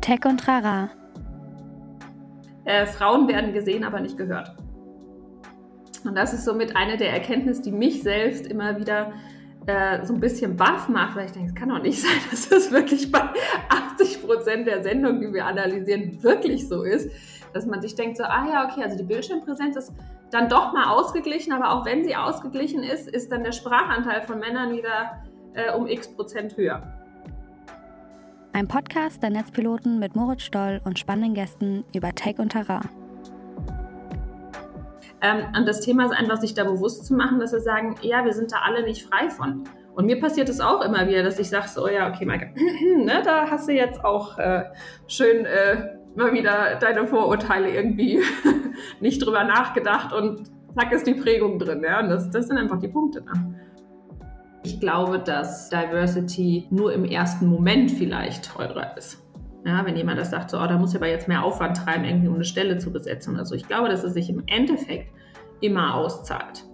Tech und Trara. Äh, Frauen werden gesehen, aber nicht gehört. Und das ist somit eine der Erkenntnisse, die mich selbst immer wieder äh, so ein bisschen baff macht, weil ich denke, es kann doch nicht sein, dass das wirklich bei 80 Prozent der Sendungen, die wir analysieren, wirklich so ist. Dass man sich denkt, so, ah ja, okay, also die Bildschirmpräsenz ist dann doch mal ausgeglichen, aber auch wenn sie ausgeglichen ist, ist dann der Sprachanteil von Männern wieder äh, um x Prozent höher. Ein Podcast der Netzpiloten mit Moritz Stoll und spannenden Gästen über Tech und Terrain. Ähm, und das Thema ist einfach, sich da bewusst zu machen, dass wir sagen, ja, wir sind da alle nicht frei von. Und mir passiert es auch immer wieder, dass ich sage, so, ja, okay, Maike, ne, da hast du jetzt auch äh, schön äh, mal wieder deine Vorurteile irgendwie nicht drüber nachgedacht und zack ist die Prägung drin. Ja? Und das, das sind einfach die Punkte. Ne? Ich glaube, dass Diversity nur im ersten Moment vielleicht teurer ist. Ja, wenn jemand das sagt, so, oh, da muss ich aber jetzt mehr Aufwand treiben, irgendwie um eine Stelle zu besetzen oder. Ich glaube, dass es sich im Endeffekt immer auszahlt.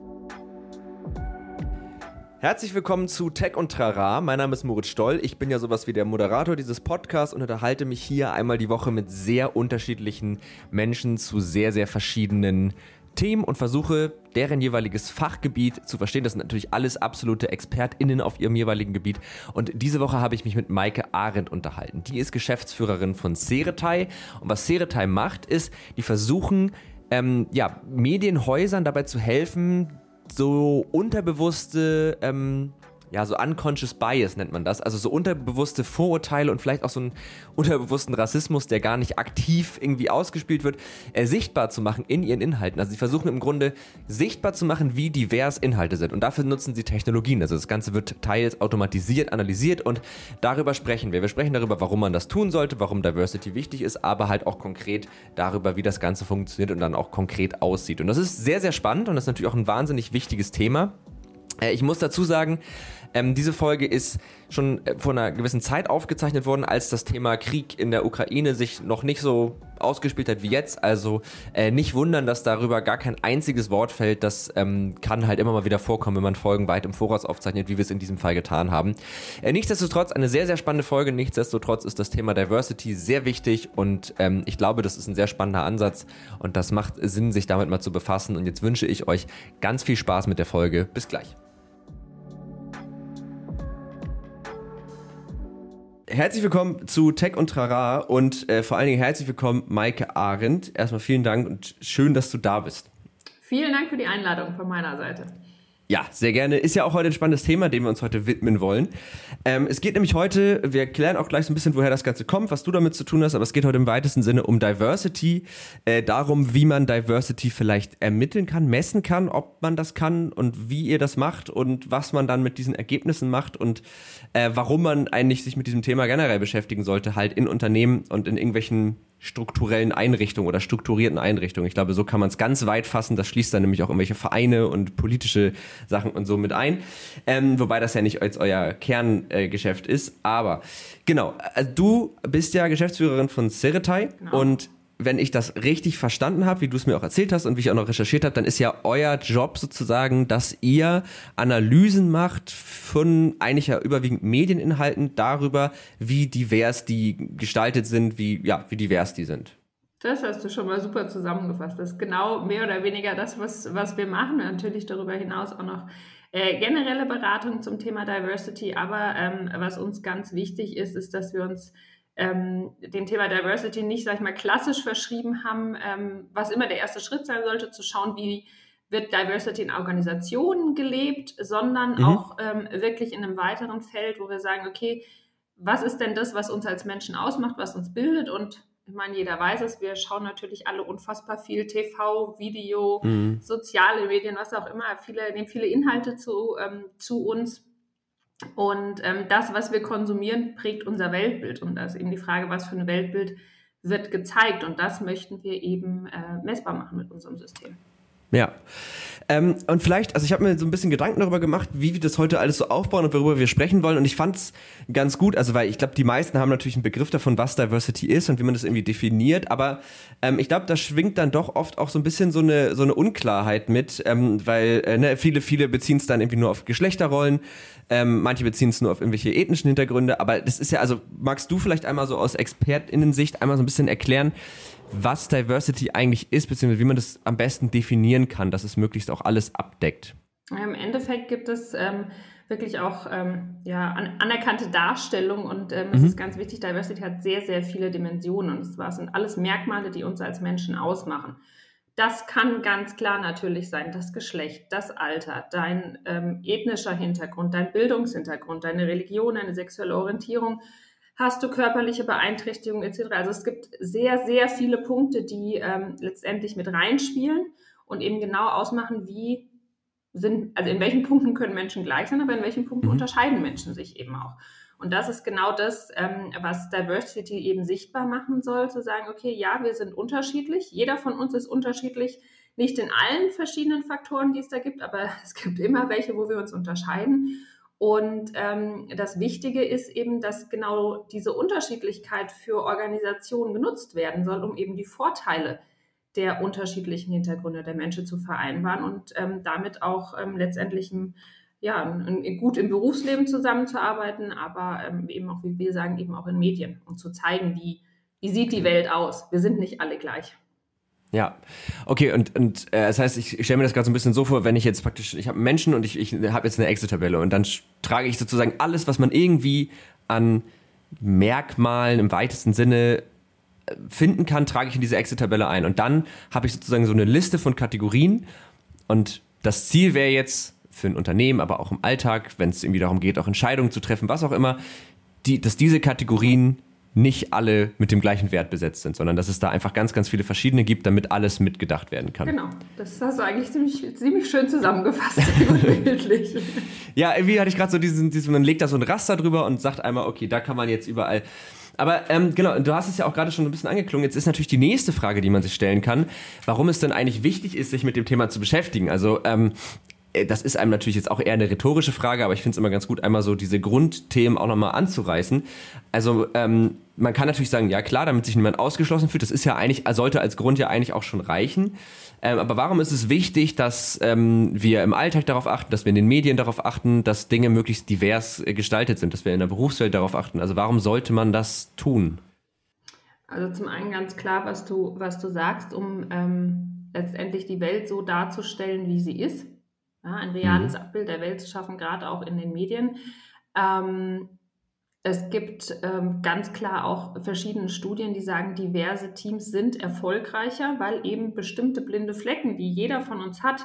Herzlich willkommen zu Tech und Trara. Mein Name ist Moritz Stoll. Ich bin ja sowas wie der Moderator dieses Podcasts und unterhalte mich hier einmal die Woche mit sehr unterschiedlichen Menschen zu sehr, sehr verschiedenen Themen und versuche, deren jeweiliges Fachgebiet zu verstehen. Das sind natürlich alles absolute ExpertInnen auf ihrem jeweiligen Gebiet. Und diese Woche habe ich mich mit Maike Arendt unterhalten. Die ist Geschäftsführerin von Seretai. Und was Seretai macht, ist, die versuchen, ähm, ja, Medienhäusern dabei zu helfen, so unterbewusste ähm, ja, so unconscious bias nennt man das, also so unterbewusste Vorurteile und vielleicht auch so einen unterbewussten Rassismus, der gar nicht aktiv irgendwie ausgespielt wird, äh, sichtbar zu machen in ihren Inhalten. Also sie versuchen im Grunde sichtbar zu machen, wie divers Inhalte sind und dafür nutzen sie Technologien. Also das Ganze wird teils automatisiert, analysiert und darüber sprechen wir. Wir sprechen darüber, warum man das tun sollte, warum Diversity wichtig ist, aber halt auch konkret darüber, wie das Ganze funktioniert und dann auch konkret aussieht. Und das ist sehr, sehr spannend und das ist natürlich auch ein wahnsinnig wichtiges Thema. Äh, ich muss dazu sagen, ähm, diese Folge ist schon äh, vor einer gewissen Zeit aufgezeichnet worden, als das Thema Krieg in der Ukraine sich noch nicht so ausgespielt hat wie jetzt. Also äh, nicht wundern, dass darüber gar kein einziges Wort fällt. Das ähm, kann halt immer mal wieder vorkommen, wenn man Folgen weit im Voraus aufzeichnet, wie wir es in diesem Fall getan haben. Äh, nichtsdestotrotz eine sehr, sehr spannende Folge. Nichtsdestotrotz ist das Thema Diversity sehr wichtig und ähm, ich glaube, das ist ein sehr spannender Ansatz und das macht Sinn, sich damit mal zu befassen. Und jetzt wünsche ich euch ganz viel Spaß mit der Folge. Bis gleich. Herzlich willkommen zu Tech und Trara und äh, vor allen Dingen herzlich willkommen Maike Arendt. Erstmal vielen Dank und schön, dass du da bist. Vielen Dank für die Einladung von meiner Seite. Ja, sehr gerne. Ist ja auch heute ein spannendes Thema, dem wir uns heute widmen wollen. Ähm, es geht nämlich heute, wir klären auch gleich so ein bisschen, woher das Ganze kommt, was du damit zu tun hast, aber es geht heute im weitesten Sinne um Diversity, äh, darum, wie man Diversity vielleicht ermitteln kann, messen kann, ob man das kann und wie ihr das macht und was man dann mit diesen Ergebnissen macht und äh, warum man eigentlich sich mit diesem Thema generell beschäftigen sollte, halt in Unternehmen und in irgendwelchen strukturellen Einrichtungen oder strukturierten Einrichtungen. Ich glaube, so kann man es ganz weit fassen. Das schließt dann nämlich auch irgendwelche Vereine und politische Sachen und so mit ein. Ähm, wobei das ja nicht als euer Kerngeschäft äh, ist. Aber genau, also du bist ja Geschäftsführerin von Ceretai genau. und wenn ich das richtig verstanden habe, wie du es mir auch erzählt hast und wie ich auch noch recherchiert habe, dann ist ja euer Job sozusagen, dass ihr Analysen macht von eigentlich ja überwiegend Medieninhalten darüber, wie divers die gestaltet sind, wie, ja, wie divers die sind. Das hast du schon mal super zusammengefasst. Das ist genau mehr oder weniger das, was, was wir machen. Natürlich darüber hinaus auch noch äh, generelle Beratung zum Thema Diversity. Aber ähm, was uns ganz wichtig ist, ist, dass wir uns ähm, dem Thema Diversity nicht, sag ich mal, klassisch verschrieben haben, ähm, was immer der erste Schritt sein sollte, zu schauen, wie wird Diversity in Organisationen gelebt, sondern mhm. auch ähm, wirklich in einem weiteren Feld, wo wir sagen, okay, was ist denn das, was uns als Menschen ausmacht, was uns bildet und ich meine, jeder weiß es, wir schauen natürlich alle unfassbar viel TV, Video, mhm. soziale Medien, was auch immer. Viele nehmen viele Inhalte zu, ähm, zu uns. Und ähm, das, was wir konsumieren, prägt unser Weltbild. Und da ist eben die Frage, was für ein Weltbild wird gezeigt. Und das möchten wir eben äh, messbar machen mit unserem System. Ja. Ähm, und vielleicht, also ich habe mir so ein bisschen Gedanken darüber gemacht, wie wir das heute alles so aufbauen und worüber wir sprechen wollen. Und ich fand es ganz gut, also weil ich glaube, die meisten haben natürlich einen Begriff davon, was Diversity ist und wie man das irgendwie definiert. Aber ähm, ich glaube, da schwingt dann doch oft auch so ein bisschen so eine, so eine Unklarheit mit, ähm, weil äh, ne, viele, viele beziehen es dann irgendwie nur auf Geschlechterrollen. Ähm, manche beziehen es nur auf irgendwelche ethnischen Hintergründe, aber das ist ja, also magst du vielleicht einmal so aus ExpertInnen-Sicht einmal so ein bisschen erklären, was Diversity eigentlich ist, beziehungsweise wie man das am besten definieren kann, dass es möglichst auch alles abdeckt. Im Endeffekt gibt es ähm, wirklich auch ähm, ja, an, anerkannte Darstellung und ähm, es mhm. ist ganz wichtig, Diversity hat sehr, sehr viele Dimensionen und es sind alles Merkmale, die uns als Menschen ausmachen. Das kann ganz klar natürlich sein, das Geschlecht, das Alter, dein ähm, ethnischer Hintergrund, dein Bildungshintergrund, deine Religion, deine sexuelle Orientierung, hast du körperliche Beeinträchtigungen etc. Also es gibt sehr, sehr viele Punkte, die ähm, letztendlich mit reinspielen und eben genau ausmachen, wie sind, also in welchen Punkten können Menschen gleich sein, aber in welchen Punkten mhm. unterscheiden Menschen sich eben auch. Und das ist genau das, ähm, was Diversity eben sichtbar machen soll, zu sagen, okay, ja, wir sind unterschiedlich, jeder von uns ist unterschiedlich, nicht in allen verschiedenen Faktoren, die es da gibt, aber es gibt immer welche, wo wir uns unterscheiden. Und ähm, das Wichtige ist eben, dass genau diese Unterschiedlichkeit für Organisationen genutzt werden soll, um eben die Vorteile der unterschiedlichen Hintergründe der Menschen zu vereinbaren und ähm, damit auch ähm, letztendlich ja, gut im Berufsleben zusammenzuarbeiten, aber ähm, eben auch, wie wir sagen, eben auch in Medien, um zu zeigen, wie, wie sieht die Welt aus. Wir sind nicht alle gleich. Ja, okay, und, und äh, das heißt, ich, stelle mir das gerade so ein bisschen so vor, wenn ich jetzt praktisch, ich habe Menschen und ich, ich habe jetzt eine Excel-Tabelle und dann trage ich sozusagen alles, was man irgendwie an Merkmalen im weitesten Sinne äh, finden kann, trage ich in diese Excel-Tabelle ein. Und dann habe ich sozusagen so eine Liste von Kategorien und das Ziel wäre jetzt für ein Unternehmen, aber auch im Alltag, wenn es irgendwie darum geht, auch Entscheidungen zu treffen, was auch immer, die, dass diese Kategorien nicht alle mit dem gleichen Wert besetzt sind, sondern dass es da einfach ganz, ganz viele verschiedene gibt, damit alles mitgedacht werden kann. Genau, das hast du eigentlich ziemlich, ziemlich schön zusammengefasst, bildlich. ja, irgendwie hatte ich gerade so diesen, diesen, man legt da so ein Raster drüber und sagt einmal, okay, da kann man jetzt überall. Aber ähm, genau, du hast es ja auch gerade schon ein bisschen angeklungen. Jetzt ist natürlich die nächste Frage, die man sich stellen kann, warum es denn eigentlich wichtig ist, sich mit dem Thema zu beschäftigen. Also ähm, äh, das ist einem natürlich jetzt auch eher eine rhetorische Frage, aber ich finde es immer ganz gut, einmal so diese Grundthemen auch nochmal anzureißen. Also ähm, man kann natürlich sagen, ja klar, damit sich niemand ausgeschlossen fühlt, das ist ja eigentlich, sollte als Grund ja eigentlich auch schon reichen. Ähm, aber warum ist es wichtig, dass ähm, wir im Alltag darauf achten, dass wir in den Medien darauf achten, dass Dinge möglichst divers äh, gestaltet sind, dass wir in der Berufswelt darauf achten? Also warum sollte man das tun? Also zum einen ganz klar, was du, was du sagst, um ähm, letztendlich die Welt so darzustellen, wie sie ist ja, ein reales mhm. Abbild der Welt zu schaffen, gerade auch in den Medien. Ähm, es gibt ähm, ganz klar auch verschiedene Studien, die sagen, diverse Teams sind erfolgreicher, weil eben bestimmte blinde Flecken, die jeder von uns hat,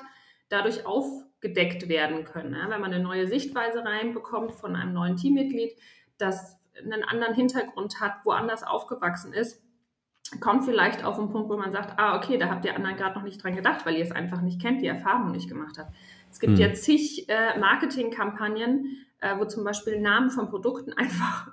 dadurch aufgedeckt werden können. Ja, wenn man eine neue Sichtweise reinbekommt von einem neuen Teammitglied, das einen anderen Hintergrund hat, woanders aufgewachsen ist, kommt vielleicht auf einen Punkt, wo man sagt, ah, okay, da habt ihr anderen gerade noch nicht dran gedacht, weil ihr es einfach nicht kennt, die Erfahrung nicht gemacht habt. Es gibt mhm. ja zig äh, Marketingkampagnen, äh, wo zum Beispiel Namen von Produkten einfach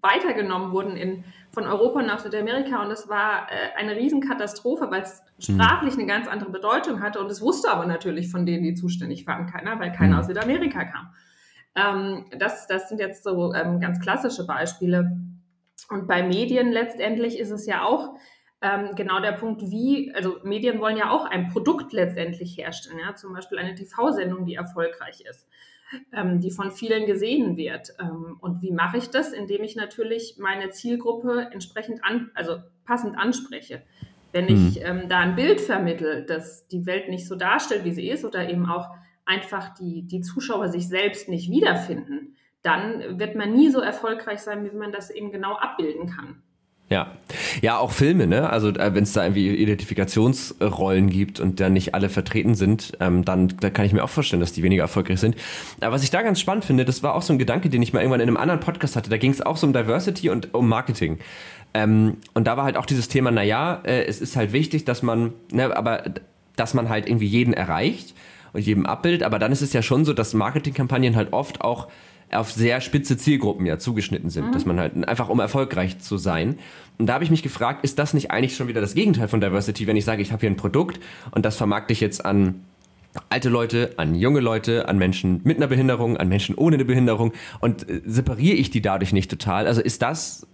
weitergenommen wurden in, von Europa nach Südamerika und das war äh, eine Riesenkatastrophe, weil es mhm. sprachlich eine ganz andere Bedeutung hatte und es wusste aber natürlich von denen, die zuständig waren, keiner, weil keiner mhm. aus Südamerika kam. Ähm, das, das sind jetzt so ähm, ganz klassische Beispiele. Und bei Medien letztendlich ist es ja auch ähm, genau der Punkt, wie, also Medien wollen ja auch ein Produkt letztendlich herstellen, ja, zum Beispiel eine TV-Sendung, die erfolgreich ist, ähm, die von vielen gesehen wird. Ähm, und wie mache ich das? Indem ich natürlich meine Zielgruppe entsprechend an, also passend anspreche. Wenn mhm. ich ähm, da ein Bild vermittle, das die Welt nicht so darstellt, wie sie ist, oder eben auch einfach die, die Zuschauer sich selbst nicht wiederfinden, dann wird man nie so erfolgreich sein, wie man das eben genau abbilden kann. Ja, ja, auch Filme, ne? Also äh, wenn es da irgendwie Identifikationsrollen gibt und da nicht alle vertreten sind, ähm, dann da kann ich mir auch vorstellen, dass die weniger erfolgreich sind. Aber was ich da ganz spannend finde, das war auch so ein Gedanke, den ich mal irgendwann in einem anderen Podcast hatte. Da ging es auch so um Diversity und um Marketing. Ähm, und da war halt auch dieses Thema, naja, äh, es ist halt wichtig, dass man, ne, aber dass man halt irgendwie jeden erreicht und jedem abbildet. Aber dann ist es ja schon so, dass Marketingkampagnen halt oft auch auf sehr spitze Zielgruppen ja zugeschnitten sind, mhm. dass man halt einfach um erfolgreich zu sein. Und da habe ich mich gefragt, ist das nicht eigentlich schon wieder das Gegenteil von Diversity, wenn ich sage, ich habe hier ein Produkt und das vermarkte ich jetzt an alte Leute, an junge Leute, an Menschen mit einer Behinderung, an Menschen ohne eine Behinderung und äh, separiere ich die dadurch nicht total? Also ist das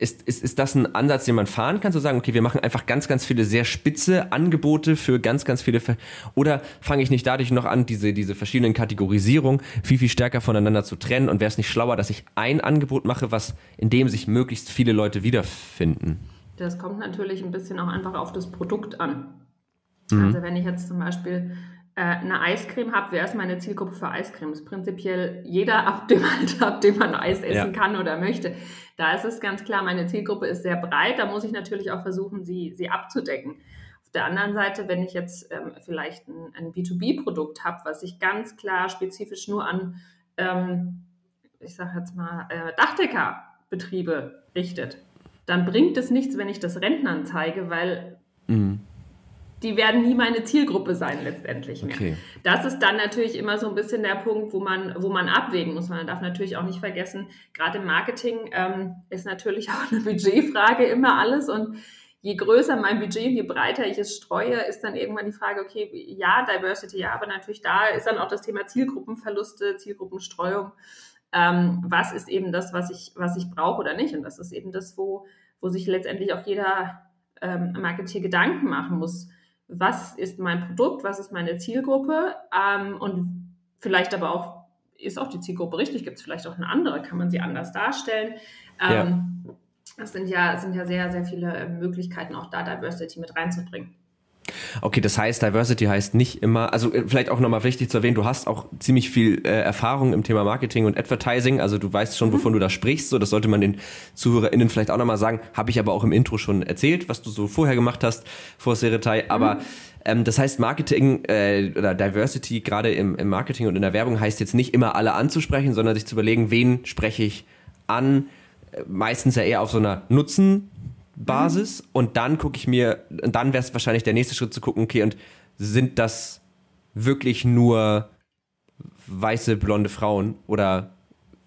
ist, ist, ist das ein Ansatz, den man fahren kann, zu sagen, okay, wir machen einfach ganz, ganz viele sehr spitze Angebote für ganz, ganz viele, Ver oder fange ich nicht dadurch noch an, diese, diese verschiedenen Kategorisierungen viel, viel stärker voneinander zu trennen und wäre es nicht schlauer, dass ich ein Angebot mache, was, in dem sich möglichst viele Leute wiederfinden? Das kommt natürlich ein bisschen auch einfach auf das Produkt an. Mhm. Also wenn ich jetzt zum Beispiel eine Eiscreme habe, wer ist meine Zielgruppe für Eiscremes? Prinzipiell jeder ab dem Alter, ab dem man Eis essen ja. kann oder möchte. Da ist es ganz klar, meine Zielgruppe ist sehr breit. Da muss ich natürlich auch versuchen, sie, sie abzudecken. Auf der anderen Seite, wenn ich jetzt ähm, vielleicht ein, ein B2B-Produkt habe, was sich ganz klar spezifisch nur an, ähm, ich sage jetzt mal, äh, Dachdeckerbetriebe richtet, dann bringt es nichts, wenn ich das Rentnern zeige, weil mhm die werden nie meine Zielgruppe sein letztendlich mehr. Okay. Das ist dann natürlich immer so ein bisschen der Punkt, wo man, wo man abwägen muss. Man darf natürlich auch nicht vergessen, gerade im Marketing ähm, ist natürlich auch eine Budgetfrage immer alles und je größer mein Budget, je breiter ich es streue, ist dann irgendwann die Frage, okay, ja, Diversity, ja, aber natürlich da ist dann auch das Thema Zielgruppenverluste, Zielgruppenstreuung. Ähm, was ist eben das, was ich, was ich brauche oder nicht? Und das ist eben das, wo, wo sich letztendlich auch jeder ähm, Marketeer Gedanken machen muss was ist mein Produkt, was ist meine Zielgruppe ähm, und vielleicht aber auch, ist auch die Zielgruppe richtig, gibt es vielleicht auch eine andere, kann man sie anders darstellen. Ähm, ja. Das sind ja, sind ja sehr, sehr viele Möglichkeiten, auch da Diversity mit reinzubringen. Okay, das heißt, Diversity heißt nicht immer, also äh, vielleicht auch nochmal wichtig zu erwähnen, du hast auch ziemlich viel äh, Erfahrung im Thema Marketing und Advertising, also du weißt schon, mhm. wovon mhm. du da sprichst, so das sollte man den ZuhörerInnen vielleicht auch nochmal sagen, habe ich aber auch im Intro schon erzählt, was du so vorher gemacht hast vor Seretai, aber mhm. ähm, das heißt, Marketing äh, oder Diversity gerade im, im Marketing und in der Werbung heißt jetzt nicht immer alle anzusprechen, sondern sich zu überlegen, wen spreche ich an, äh, meistens ja eher auf so einer Nutzen Basis mhm. und dann gucke ich mir, dann wäre es wahrscheinlich der nächste Schritt zu gucken, okay, und sind das wirklich nur weiße, blonde Frauen oder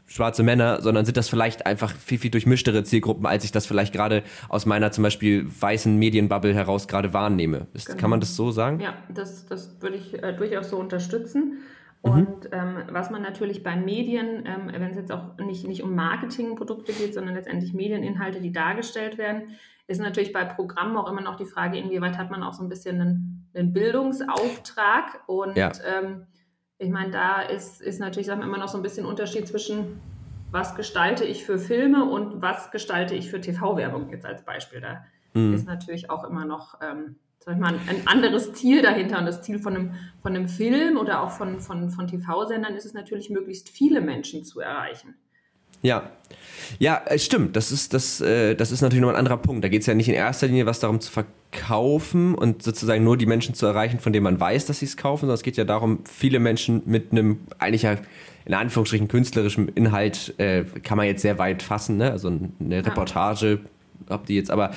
schwarze Männer, sondern sind das vielleicht einfach viel, viel durchmischtere Zielgruppen, als ich das vielleicht gerade aus meiner zum Beispiel weißen Medienbubble heraus gerade wahrnehme. Ist, genau. Kann man das so sagen? Ja, das, das würde ich äh, durchaus so unterstützen. Mhm. Und ähm, was man natürlich bei Medien, ähm, wenn es jetzt auch nicht, nicht um Marketingprodukte geht, sondern letztendlich Medieninhalte, die dargestellt werden, ist natürlich bei Programmen auch immer noch die Frage, inwieweit hat man auch so ein bisschen einen, einen Bildungsauftrag. Und ja. ähm, ich meine, da ist, ist natürlich sagen wir, immer noch so ein bisschen Unterschied zwischen, was gestalte ich für Filme und was gestalte ich für TV-Werbung jetzt als Beispiel. Da mhm. ist natürlich auch immer noch ähm, sag ich mal, ein anderes Ziel dahinter. Und das Ziel von einem, von einem Film oder auch von, von, von TV-Sendern ist es natürlich, möglichst viele Menschen zu erreichen. Ja, ja, stimmt. Das ist, das, äh, das ist natürlich noch ein anderer Punkt. Da geht es ja nicht in erster Linie was darum zu verkaufen und sozusagen nur die Menschen zu erreichen, von denen man weiß, dass sie es kaufen, sondern es geht ja darum, viele Menschen mit einem eigentlich ja in Anführungsstrichen künstlerischem Inhalt äh, kann man jetzt sehr weit fassen, ne? Also eine Reportage, ob die jetzt aber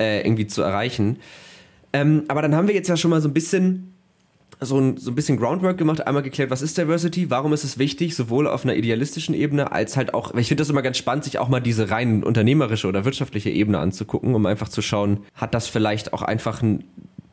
äh, irgendwie zu erreichen. Ähm, aber dann haben wir jetzt ja schon mal so ein bisschen so ein, so ein bisschen Groundwork gemacht, einmal geklärt, was ist Diversity, warum ist es wichtig, sowohl auf einer idealistischen Ebene als halt auch, ich finde das immer ganz spannend, sich auch mal diese rein unternehmerische oder wirtschaftliche Ebene anzugucken, um einfach zu schauen, hat das vielleicht auch einfach einen,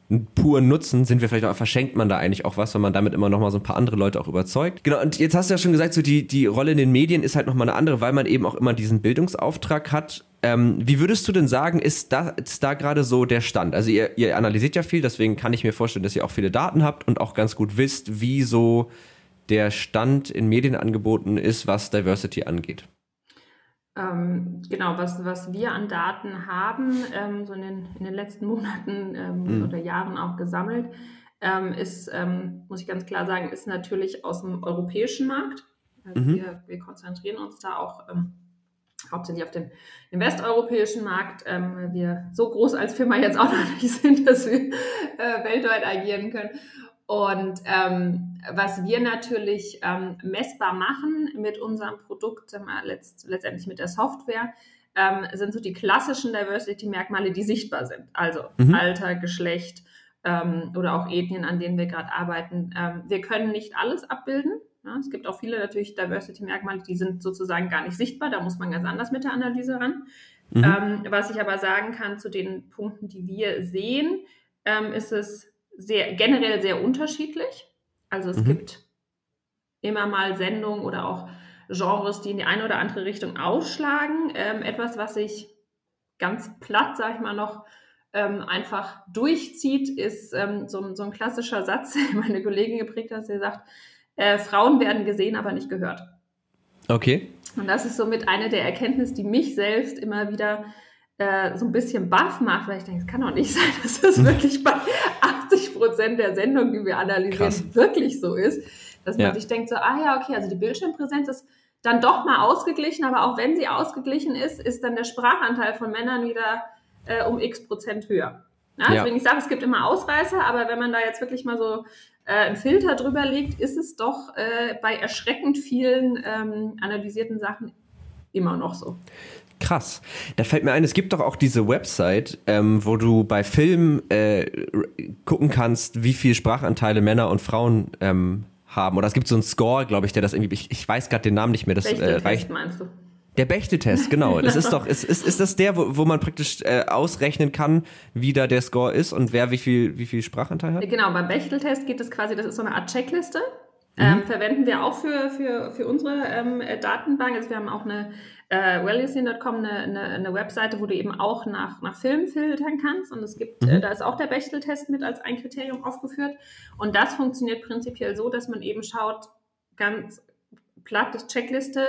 einen puren Nutzen, sind wir vielleicht auch, verschenkt man da eigentlich auch was, wenn man damit immer noch mal so ein paar andere Leute auch überzeugt. Genau, und jetzt hast du ja schon gesagt, so die, die Rolle in den Medien ist halt noch mal eine andere, weil man eben auch immer diesen Bildungsauftrag hat ähm, wie würdest du denn sagen, ist da, ist da gerade so der Stand? Also ihr, ihr analysiert ja viel, deswegen kann ich mir vorstellen, dass ihr auch viele Daten habt und auch ganz gut wisst, wie so der Stand in Medienangeboten ist, was Diversity angeht. Ähm, genau, was, was wir an Daten haben, ähm, so in den, in den letzten Monaten ähm, mhm. oder Jahren auch gesammelt, ähm, ist, ähm, muss ich ganz klar sagen, ist natürlich aus dem europäischen Markt. Also mhm. wir, wir konzentrieren uns da auch ähm, hauptsächlich auf den, den westeuropäischen Markt. Ähm, wir so groß als Firma jetzt auch noch nicht sind, dass wir äh, weltweit agieren können. Und ähm, was wir natürlich ähm, messbar machen mit unserem Produkt, äh, letzt, letztendlich mit der Software, ähm, sind so die klassischen Diversity-Merkmale, die sichtbar sind. Also mhm. Alter, Geschlecht ähm, oder auch Ethnien, an denen wir gerade arbeiten. Ähm, wir können nicht alles abbilden. Ja, es gibt auch viele natürlich Diversity-Merkmale, die sind sozusagen gar nicht sichtbar. Da muss man ganz anders mit der Analyse ran. Mhm. Ähm, was ich aber sagen kann zu den Punkten, die wir sehen, ähm, ist es sehr, generell sehr unterschiedlich. Also es mhm. gibt immer mal Sendungen oder auch Genres, die in die eine oder andere Richtung ausschlagen. Ähm, etwas, was sich ganz platt, sag ich mal, noch ähm, einfach durchzieht, ist ähm, so, so, ein klassischer Satz, den meine Kollegin geprägt hat, sie sagt, äh, Frauen werden gesehen, aber nicht gehört. Okay. Und das ist somit eine der Erkenntnisse, die mich selbst immer wieder äh, so ein bisschen baff macht, weil ich denke, es kann doch nicht sein, dass das wirklich bei 80 Prozent der Sendungen, die wir analysieren, Krass. wirklich so ist. Dass man ja. sich denkt, so, ah ja, okay, also die Bildschirmpräsenz ist dann doch mal ausgeglichen, aber auch wenn sie ausgeglichen ist, ist dann der Sprachanteil von Männern wieder äh, um x Prozent höher. Ja, ja. Deswegen ich sage, es gibt immer Ausreißer, aber wenn man da jetzt wirklich mal so äh, einen Filter drüber legt, ist es doch äh, bei erschreckend vielen ähm, analysierten Sachen immer noch so. Krass. Da fällt mir ein, es gibt doch auch diese Website, ähm, wo du bei Filmen äh, gucken kannst, wie viele Sprachanteile Männer und Frauen ähm, haben. Oder es gibt so einen Score, glaube ich, der das irgendwie, ich, ich weiß gerade den Namen nicht mehr, das äh, reicht. meinst du? Der Bechteltest, genau. Das ist doch, ist, ist, ist das der, wo, wo man praktisch äh, ausrechnen kann, wie da der Score ist und wer wie viel, wie viel Sprachanteil hat? Genau, beim Bechteltest geht es quasi, das ist so eine Art Checkliste. Ähm, mhm. verwenden wir auch für, für, für unsere ähm, Datenbank. Also wir haben auch eine äh, wellnessing.com eine, eine, eine, Webseite, wo du eben auch nach, nach Filmen filtern kannst. Und es gibt, mhm. äh, da ist auch der Bechteltest mit als ein Kriterium aufgeführt. Und das funktioniert prinzipiell so, dass man eben schaut, ganz platt das Checkliste,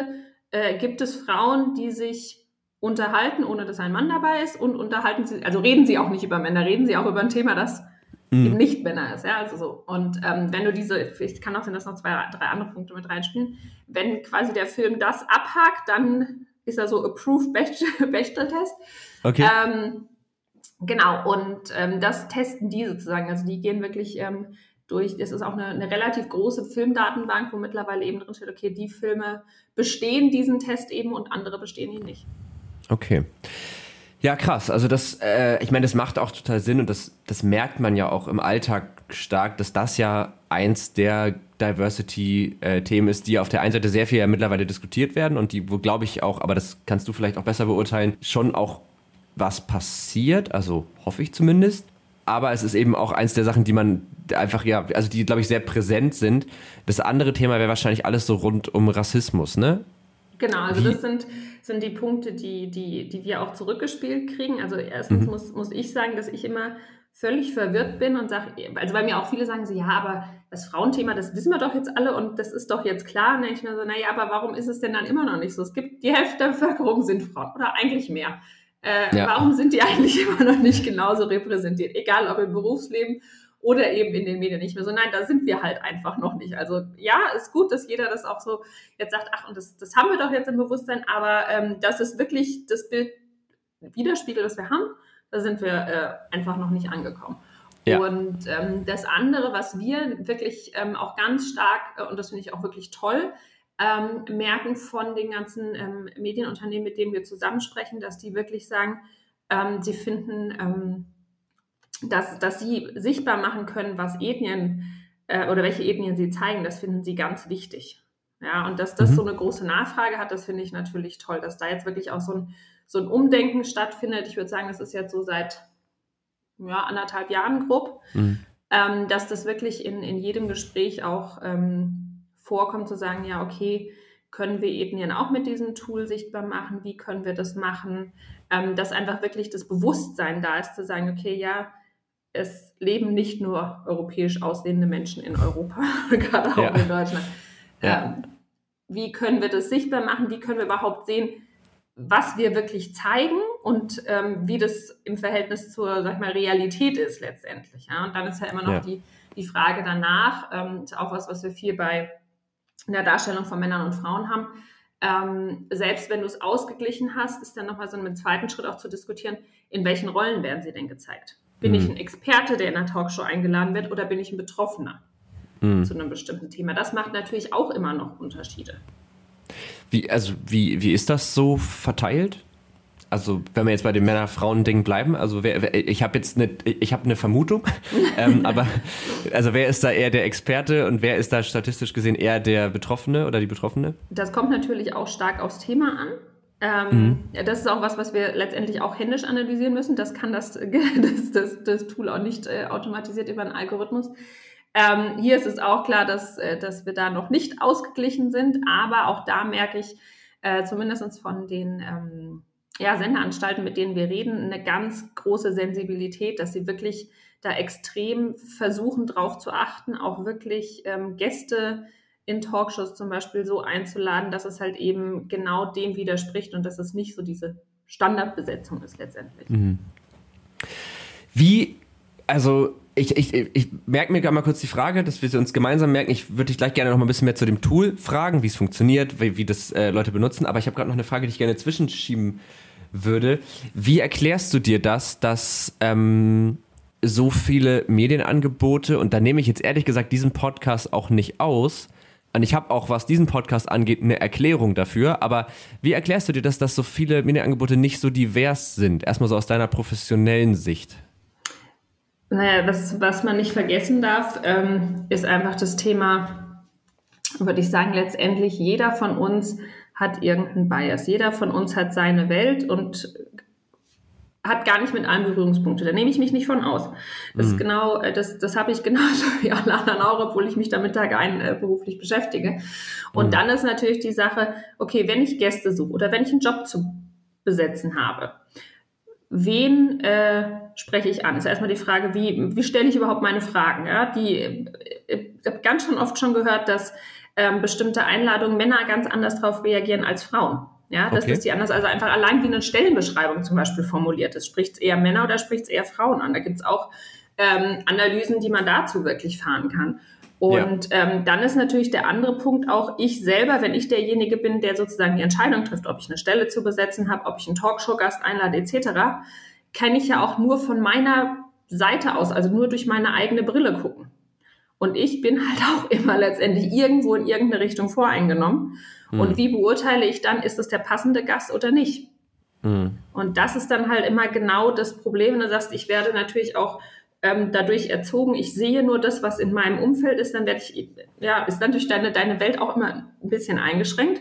äh, gibt es Frauen, die sich unterhalten, ohne dass ein Mann dabei ist und unterhalten sie, also reden sie auch nicht über Männer, reden sie auch über ein Thema, das mhm. eben nicht Männer ist, ja, also so. Und ähm, wenn du diese, ich kann auch sein, dass noch zwei, drei andere Punkte mit reinspielen, wenn quasi der Film das abhakt, dann ist er so Approved Bechtel-Test. Okay. Ähm, genau, und ähm, das testen die sozusagen, also die gehen wirklich ähm, durch, das ist auch eine, eine, relativ große Filmdatenbank, wo mittlerweile eben drin steht, okay, die Filme bestehen diesen Test eben und andere bestehen ihn nicht. Okay. Ja, krass. Also das, äh, ich meine, das macht auch total Sinn und das, das merkt man ja auch im Alltag stark, dass das ja eins der Diversity-Themen ist, die auf der einen Seite sehr viel ja mittlerweile diskutiert werden und die, wo glaube ich auch, aber das kannst du vielleicht auch besser beurteilen, schon auch was passiert, also hoffe ich zumindest. Aber es ist eben auch eins der Sachen, die man einfach, ja, also die, glaube ich, sehr präsent sind. Das andere Thema wäre wahrscheinlich alles so rund um Rassismus, ne? Genau, also Wie? das sind, sind die Punkte, die, die, die wir auch zurückgespielt kriegen. Also erstens mhm. muss, muss ich sagen, dass ich immer völlig verwirrt bin und sage, also weil mir auch viele sagen so, ja, aber das Frauenthema, das wissen wir doch jetzt alle und das ist doch jetzt klar. Und ich mir so, naja, aber warum ist es denn dann immer noch nicht so? Es gibt die Hälfte der Bevölkerung sind Frauen oder eigentlich mehr. Äh, ja. Warum sind die eigentlich immer noch nicht genauso repräsentiert? Egal ob im Berufsleben oder eben in den Medien nicht mehr so. Nein, da sind wir halt einfach noch nicht. Also ja, ist gut, dass jeder das auch so jetzt sagt, ach, und das, das haben wir doch jetzt im Bewusstsein, aber ähm, das ist wirklich das Bild widerspiegelt, das wir haben da sind wir äh, einfach noch nicht angekommen. Ja. Und ähm, das andere, was wir wirklich ähm, auch ganz stark, äh, und das finde ich auch wirklich toll, ähm, merken von den ganzen ähm, Medienunternehmen, mit denen wir zusammensprechen, dass die wirklich sagen, ähm, sie finden, ähm, dass, dass sie sichtbar machen können, was Ethnien äh, oder welche Ethnien sie zeigen, das finden sie ganz wichtig. Ja, und dass das mhm. so eine große Nachfrage hat, das finde ich natürlich toll, dass da jetzt wirklich auch so ein so ein Umdenken stattfindet. Ich würde sagen, das ist jetzt so seit ja, anderthalb Jahren grob, mhm. ähm, dass das wirklich in, in jedem Gespräch auch ähm, vorkommt, zu sagen, ja, okay, können wir Ethnien auch mit diesem Tool sichtbar machen? Wie können wir das machen? Ähm, dass einfach wirklich das Bewusstsein da ist, zu sagen, okay, ja, es leben nicht nur europäisch aussehende Menschen in Europa, gerade auch ja. in Deutschland. Ja. Ähm, wie können wir das sichtbar machen? Wie können wir überhaupt sehen, was wir wirklich zeigen und ähm, wie das im Verhältnis zur, sag mal, Realität ist letztendlich. Ja? Und dann ist ja immer noch ja. die, die Frage danach, ähm, ist auch was, was wir viel bei der Darstellung von Männern und Frauen haben. Ähm, selbst wenn du es ausgeglichen hast, ist dann nochmal so ein zweiten Schritt auch zu diskutieren, in welchen Rollen werden sie denn gezeigt? Bin mhm. ich ein Experte, der in einer Talkshow eingeladen wird, oder bin ich ein Betroffener mhm. zu einem bestimmten Thema? Das macht natürlich auch immer noch Unterschiede. Wie, also wie, wie ist das so verteilt? Also wenn wir jetzt bei dem Männer-Frauen-Ding bleiben, also wer, wer, ich habe jetzt eine, ich habe eine Vermutung, ähm, aber also wer ist da eher der Experte und wer ist da statistisch gesehen eher der Betroffene oder die Betroffene? Das kommt natürlich auch stark aufs Thema an. Ähm, mhm. Das ist auch was, was wir letztendlich auch händisch analysieren müssen. Das kann das, das, das, das Tool auch nicht äh, automatisiert über einen Algorithmus. Ähm, hier ist es auch klar, dass, äh, dass wir da noch nicht ausgeglichen sind, aber auch da merke ich, äh, zumindest von den ähm, ja, Sendeanstalten, mit denen wir reden, eine ganz große Sensibilität, dass sie wirklich da extrem versuchen, darauf zu achten, auch wirklich ähm, Gäste in Talkshows zum Beispiel so einzuladen, dass es halt eben genau dem widerspricht und dass es nicht so diese Standardbesetzung ist letztendlich. Mhm. Wie, also ich, ich, ich merke mir gerade mal kurz die Frage, dass wir sie uns gemeinsam merken. Ich würde dich gleich gerne noch mal ein bisschen mehr zu dem Tool fragen, wie es funktioniert, wie, wie das äh, Leute benutzen. Aber ich habe gerade noch eine Frage, die ich gerne zwischenschieben würde. Wie erklärst du dir das, dass ähm, so viele Medienangebote, und da nehme ich jetzt ehrlich gesagt diesen Podcast auch nicht aus, und ich habe auch, was diesen Podcast angeht, eine Erklärung dafür. Aber wie erklärst du dir das, dass so viele Medienangebote nicht so divers sind? Erstmal so aus deiner professionellen Sicht. Naja, was, was man nicht vergessen darf, ähm, ist einfach das Thema, würde ich sagen, letztendlich jeder von uns hat irgendeinen Bias. Jeder von uns hat seine Welt und hat gar nicht mit allen Berührungspunkte. Da nehme ich mich nicht von aus. Das mhm. genau, äh, das, das habe ich genauso wie alle anderen auch, obwohl ich mich damit Tag ein äh, beruflich beschäftige. Und mhm. dann ist natürlich die Sache, okay, wenn ich Gäste suche oder wenn ich einen Job zu besetzen habe, wen äh, spreche ich an? Ist erstmal die Frage, wie, wie stelle ich überhaupt meine Fragen? Ja? Die, äh, ich habe ganz schon oft schon gehört, dass ähm, bestimmte Einladungen Männer ganz anders darauf reagieren als Frauen. Ja, das okay. ist die anders. Also einfach allein wie eine Stellenbeschreibung zum Beispiel formuliert ist. Spricht es eher Männer oder spricht es eher Frauen an? Da gibt es auch ähm, Analysen, die man dazu wirklich fahren kann. Und ja. ähm, dann ist natürlich der andere Punkt auch, ich selber, wenn ich derjenige bin, der sozusagen die Entscheidung trifft, ob ich eine Stelle zu besetzen habe, ob ich einen Talkshow-Gast einlade etc., kann ich ja auch nur von meiner Seite aus, also nur durch meine eigene Brille gucken. Und ich bin halt auch immer letztendlich irgendwo in irgendeine Richtung voreingenommen. Mhm. Und wie beurteile ich dann, ist es der passende Gast oder nicht? Mhm. Und das ist dann halt immer genau das Problem. Wenn du sagst, ich werde natürlich auch ähm, dadurch erzogen, ich sehe nur das, was in meinem Umfeld ist, dann werde ich, ja, ist natürlich deine, deine Welt auch immer ein bisschen eingeschränkt.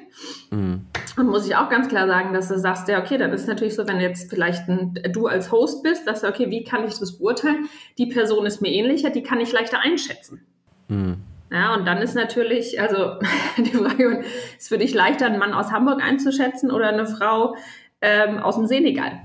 Mhm. Und muss ich auch ganz klar sagen, dass du sagst, ja, okay, dann ist es natürlich so, wenn jetzt vielleicht ein, du als Host bist, dass du, okay, wie kann ich das beurteilen? Die Person ist mir ähnlicher, die kann ich leichter einschätzen. Mhm. Ja, und dann ist natürlich, also die Frage, ist für dich leichter, einen Mann aus Hamburg einzuschätzen oder eine Frau ähm, aus dem Senegal?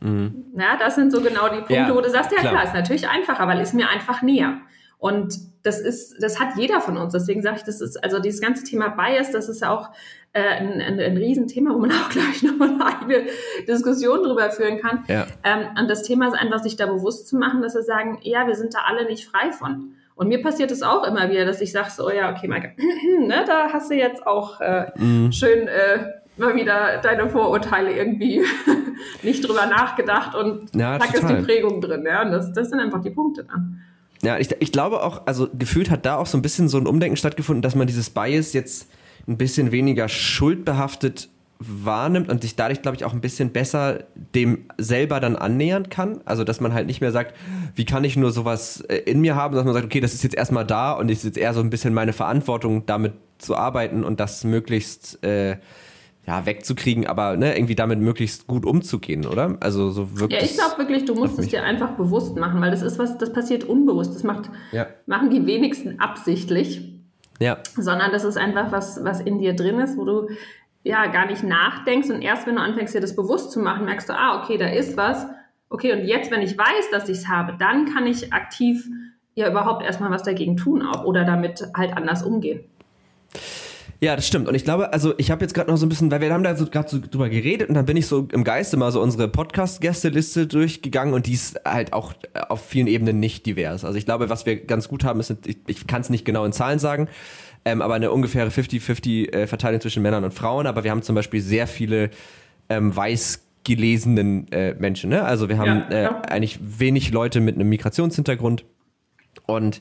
Mhm. Ja, das sind so genau die Punkte, ja, wo du sagst, ja klar. klar, ist natürlich einfacher, weil ist mir einfach näher. Und das ist, das hat jeder von uns. Deswegen sage ich, das ist, also dieses ganze Thema Bias, das ist ja auch äh, ein, ein, ein Riesenthema, wo man auch gleich nochmal eine eigene Diskussion drüber führen kann. Ja. Ähm, und das Thema ist einfach, sich da bewusst zu machen, dass wir sagen, ja, wir sind da alle nicht frei von. Und mir passiert es auch immer wieder, dass ich sage so, ja, okay, Maike, ne, da hast du jetzt auch äh, mhm. schön äh, mal wieder deine Vorurteile irgendwie nicht drüber nachgedacht und ja, zack ist die Prägung drin. Ja? Und das, das sind einfach die Punkte dann. Ja, ich, ich glaube auch, also gefühlt hat da auch so ein bisschen so ein Umdenken stattgefunden, dass man dieses Bias jetzt ein bisschen weniger schuldbehaftet wahrnimmt und sich dadurch, glaube ich, auch ein bisschen besser dem selber dann annähern kann. Also, dass man halt nicht mehr sagt, wie kann ich nur sowas äh, in mir haben, dass man sagt, okay, das ist jetzt erstmal da und es ist jetzt eher so ein bisschen meine Verantwortung, damit zu arbeiten und das möglichst äh, ja, wegzukriegen, aber ne, irgendwie damit möglichst gut umzugehen, oder? Also so wirklich. Ja, ich glaube wirklich, du musst es dir einfach bewusst machen, weil das ist was, das passiert unbewusst. Das macht, ja. machen die wenigsten absichtlich. Ja. Sondern das ist einfach was, was in dir drin ist, wo du ja gar nicht nachdenkst und erst wenn du anfängst, dir das bewusst zu machen, merkst du, ah, okay, da ist was. Okay, und jetzt, wenn ich weiß, dass ich es habe, dann kann ich aktiv ja überhaupt erstmal was dagegen tun auch oder damit halt anders umgehen. Ja, das stimmt. Und ich glaube, also ich habe jetzt gerade noch so ein bisschen, weil wir haben da so gerade so drüber geredet und dann bin ich so im Geiste mal so unsere Podcast-Gästeliste durchgegangen und die ist halt auch auf vielen Ebenen nicht divers. Also ich glaube, was wir ganz gut haben, ist, ich, ich kann es nicht genau in Zahlen sagen, ähm, aber eine ungefähre 50-50 äh, Verteilung zwischen Männern und Frauen. Aber wir haben zum Beispiel sehr viele ähm, weiß gelesenen äh, Menschen. Ne? Also wir haben ja, äh, eigentlich wenig Leute mit einem Migrationshintergrund und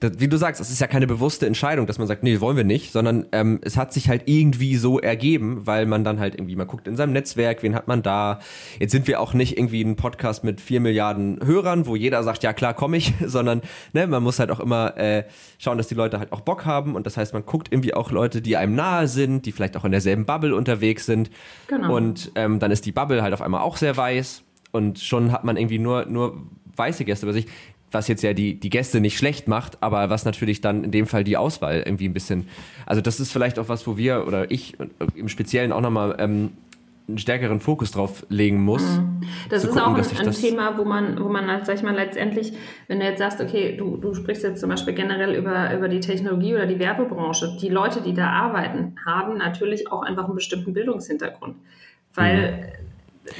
das, wie du sagst, es ist ja keine bewusste Entscheidung, dass man sagt, nee, wollen wir nicht, sondern ähm, es hat sich halt irgendwie so ergeben, weil man dann halt irgendwie, man guckt in seinem Netzwerk, wen hat man da. Jetzt sind wir auch nicht irgendwie ein Podcast mit vier Milliarden Hörern, wo jeder sagt, ja klar, komme ich, sondern ne, man muss halt auch immer äh, schauen, dass die Leute halt auch Bock haben und das heißt, man guckt irgendwie auch Leute, die einem nahe sind, die vielleicht auch in derselben Bubble unterwegs sind. Genau. Und ähm, dann ist die Bubble halt auf einmal auch sehr weiß und schon hat man irgendwie nur, nur weiße Gäste bei sich was jetzt ja die, die Gäste nicht schlecht macht, aber was natürlich dann in dem Fall die Auswahl irgendwie ein bisschen, also das ist vielleicht auch was, wo wir oder ich im Speziellen auch nochmal ähm, einen stärkeren Fokus drauf legen muss. Mhm. Das ist gucken, auch ein, ein Thema, wo man, wo man, sag ich mal, letztendlich, wenn du jetzt sagst, okay, du, du sprichst jetzt zum Beispiel generell über, über die Technologie oder die Werbebranche, die Leute, die da arbeiten, haben natürlich auch einfach einen bestimmten Bildungshintergrund. Weil mhm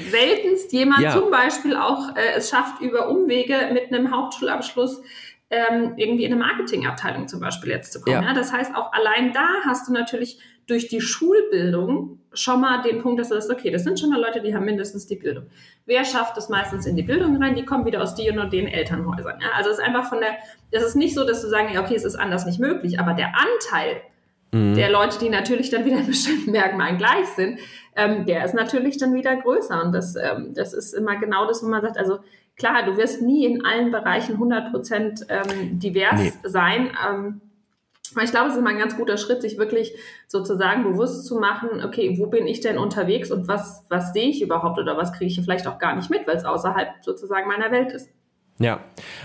seltenst jemand ja. zum Beispiel auch äh, es schafft, über Umwege mit einem Hauptschulabschluss ähm, irgendwie in eine Marketingabteilung zum Beispiel jetzt zu kommen. Ja. ja. Das heißt, auch allein da hast du natürlich durch die Schulbildung schon mal den Punkt, dass du sagst, okay, das sind schon mal Leute, die haben mindestens die Bildung. Wer schafft es meistens in die Bildung rein? Die kommen wieder aus den und den Elternhäusern. Ja? Also es ist einfach von der, das ist nicht so, dass du sagen, ja, okay, es ist anders nicht möglich, aber der Anteil mhm. der Leute, die natürlich dann wieder in bestimmten Merkmalen gleich sind, ähm, der ist natürlich dann wieder größer. Und das, ähm, das ist immer genau das, wo man sagt, also klar, du wirst nie in allen Bereichen 100 Prozent ähm, divers nee. sein. Ähm, aber ich glaube, es ist immer ein ganz guter Schritt, sich wirklich sozusagen bewusst zu machen, okay, wo bin ich denn unterwegs und was, was sehe ich überhaupt oder was kriege ich vielleicht auch gar nicht mit, weil es außerhalb sozusagen meiner Welt ist. Ja,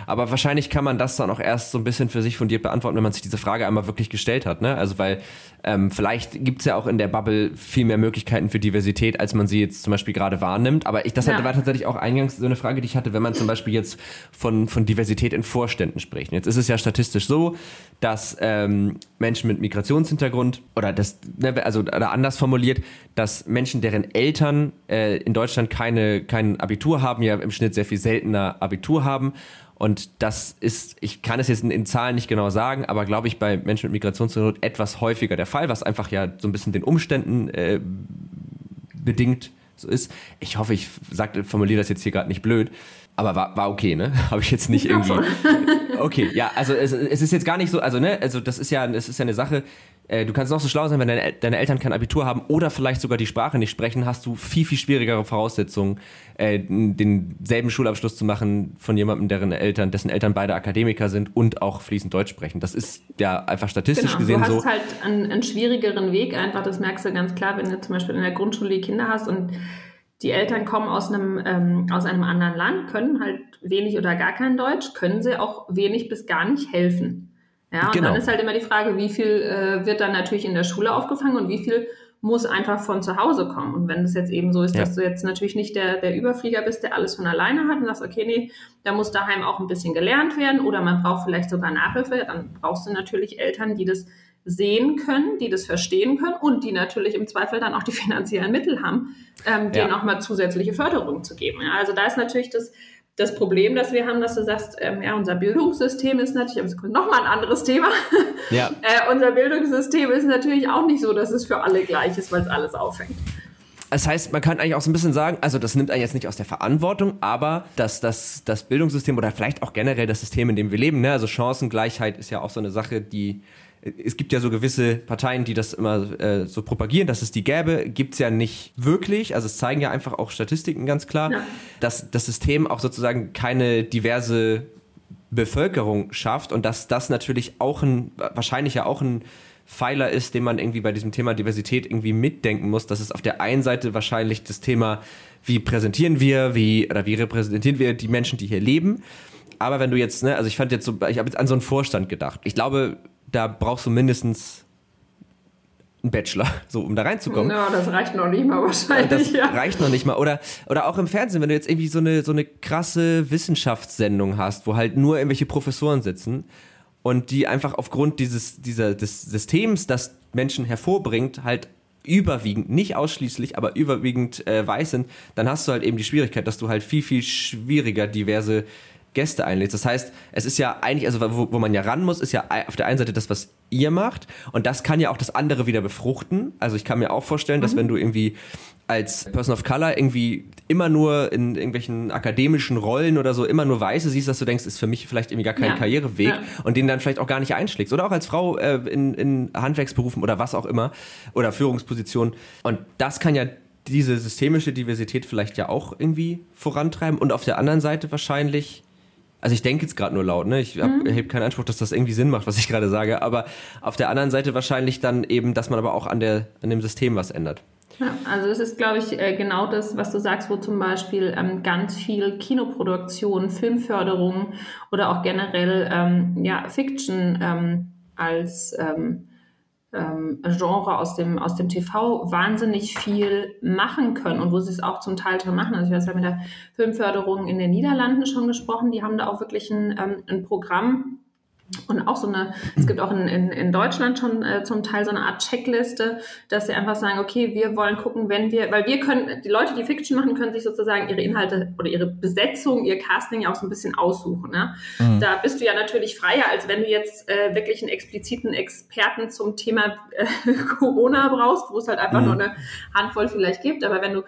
aber wahrscheinlich kann man das dann auch erst so ein bisschen für sich fundiert beantworten, wenn man sich diese Frage einmal wirklich gestellt hat. Ne? Also weil ähm, vielleicht gibt's ja auch in der Bubble viel mehr Möglichkeiten für Diversität, als man sie jetzt zum Beispiel gerade wahrnimmt. Aber ich, das ja. war tatsächlich auch eingangs so eine Frage, die ich hatte, wenn man zum Beispiel jetzt von, von Diversität in Vorständen spricht. Jetzt ist es ja statistisch so, dass ähm, Menschen mit Migrationshintergrund oder das, ne, also oder anders formuliert, dass Menschen, deren Eltern äh, in Deutschland keine, kein Abitur haben, ja im Schnitt sehr viel seltener Abitur haben. Und das ist, ich kann es jetzt in, Zahlen nicht genau sagen, aber glaube ich bei Menschen mit Migrationshintergrund etwas häufiger der Fall, was einfach ja so ein bisschen den Umständen äh, bedingt so ist. Ich hoffe, ich sag, formuliere das jetzt hier gerade nicht blöd. Aber war, war okay, ne? Habe ich jetzt nicht irgendwie. Okay, ja, also es, es ist jetzt gar nicht so, also ne, also das ist ja, das ist ja eine Sache, du kannst noch so schlau sein, wenn deine, deine, Eltern kein Abitur haben oder vielleicht sogar die Sprache nicht sprechen, hast du viel, viel schwierigere Voraussetzungen, äh, denselben Schulabschluss zu machen von jemandem, deren Eltern, dessen Eltern beide Akademiker sind und auch fließend Deutsch sprechen. Das ist ja einfach statistisch genau, gesehen so. Du hast halt einen, einen schwierigeren Weg einfach, das merkst du ganz klar, wenn du zum Beispiel in der Grundschule die Kinder hast und die Eltern kommen aus einem, ähm, aus einem anderen Land, können halt wenig oder gar kein Deutsch, können sie auch wenig bis gar nicht helfen. Ja, und genau. dann ist halt immer die Frage, wie viel äh, wird dann natürlich in der Schule aufgefangen und wie viel muss einfach von zu Hause kommen. Und wenn es jetzt eben so ist, ja. dass du jetzt natürlich nicht der, der Überflieger bist, der alles von alleine hat und sagst, okay, nee, da muss daheim auch ein bisschen gelernt werden oder man braucht vielleicht sogar Nachhilfe, dann brauchst du natürlich Eltern, die das sehen können, die das verstehen können und die natürlich im Zweifel dann auch die finanziellen Mittel haben, ähm, denen ja. auch mal zusätzliche Förderung zu geben. Ja, also da ist natürlich das, das Problem, das wir haben, dass du sagst, ähm, ja, unser Bildungssystem ist natürlich, nochmal ein anderes Thema. Ja. äh, unser Bildungssystem ist natürlich auch nicht so, dass es für alle gleich ist, weil es alles auffängt. Das heißt, man kann eigentlich auch so ein bisschen sagen, also das nimmt einen jetzt nicht aus der Verantwortung, aber dass das, das Bildungssystem oder vielleicht auch generell das System, in dem wir leben, ne, also Chancengleichheit ist ja auch so eine Sache, die es gibt ja so gewisse Parteien, die das immer äh, so propagieren, dass es die gäbe, gibt es ja nicht wirklich. Also es zeigen ja einfach auch Statistiken ganz klar, ja. dass das System auch sozusagen keine diverse Bevölkerung schafft und dass das natürlich auch ein, wahrscheinlich ja auch ein Pfeiler ist, den man irgendwie bei diesem Thema Diversität irgendwie mitdenken muss, dass es auf der einen Seite wahrscheinlich das Thema, wie präsentieren wir, wie oder wie repräsentieren wir die Menschen, die hier leben. Aber wenn du jetzt, ne, also ich fand jetzt so, ich habe jetzt an so einen Vorstand gedacht. Ich glaube, da brauchst du mindestens einen Bachelor, so um da reinzukommen. Ja, das reicht noch nicht mal wahrscheinlich. Das ja. reicht noch nicht mal. Oder, oder auch im Fernsehen, wenn du jetzt irgendwie so eine, so eine krasse Wissenschaftssendung hast, wo halt nur irgendwelche Professoren sitzen und die einfach aufgrund dieses, dieser, des Systems, das Menschen hervorbringt, halt überwiegend, nicht ausschließlich, aber überwiegend äh, weiß sind, dann hast du halt eben die Schwierigkeit, dass du halt viel, viel schwieriger diverse Gäste einlädst. Das heißt, es ist ja eigentlich, also wo, wo, man ja ran muss, ist ja auf der einen Seite das, was ihr macht und das kann ja auch das andere wieder befruchten. Also ich kann mir auch vorstellen, mhm. dass wenn du irgendwie als Person of Color irgendwie immer nur in irgendwelchen akademischen Rollen oder so immer nur Weiße siehst, dass du denkst, ist für mich vielleicht irgendwie gar kein ja. Karriereweg ja. und den dann vielleicht auch gar nicht einschlägst. Oder auch als Frau äh, in, in Handwerksberufen oder was auch immer oder Führungspositionen. Und das kann ja diese systemische Diversität vielleicht ja auch irgendwie vorantreiben und auf der anderen Seite wahrscheinlich also ich denke jetzt gerade nur laut, ne? Ich mhm. keinen Anspruch, dass das irgendwie Sinn macht, was ich gerade sage, aber auf der anderen Seite wahrscheinlich dann eben, dass man aber auch an, der, an dem System was ändert. Ja, also es ist, glaube ich, äh, genau das, was du sagst, wo zum Beispiel ähm, ganz viel Kinoproduktion, Filmförderung oder auch generell ähm, ja, Fiction ähm, als ähm, ähm, Genre aus dem, aus dem TV wahnsinnig viel machen können und wo sie es auch zum Teil schon machen. Also ich weiß ja mit der Filmförderung in den Niederlanden schon gesprochen, die haben da auch wirklich ein, ähm, ein Programm, und auch so eine, es gibt auch in, in, in Deutschland schon äh, zum Teil so eine Art Checkliste, dass sie einfach sagen, okay, wir wollen gucken, wenn wir, weil wir können, die Leute, die Fiction machen, können sich sozusagen ihre Inhalte oder ihre Besetzung, ihr Casting ja auch so ein bisschen aussuchen. Ne? Mhm. Da bist du ja natürlich freier, als wenn du jetzt äh, wirklich einen expliziten Experten zum Thema äh, Corona brauchst, wo es halt einfach mhm. nur eine Handvoll vielleicht gibt. Aber wenn du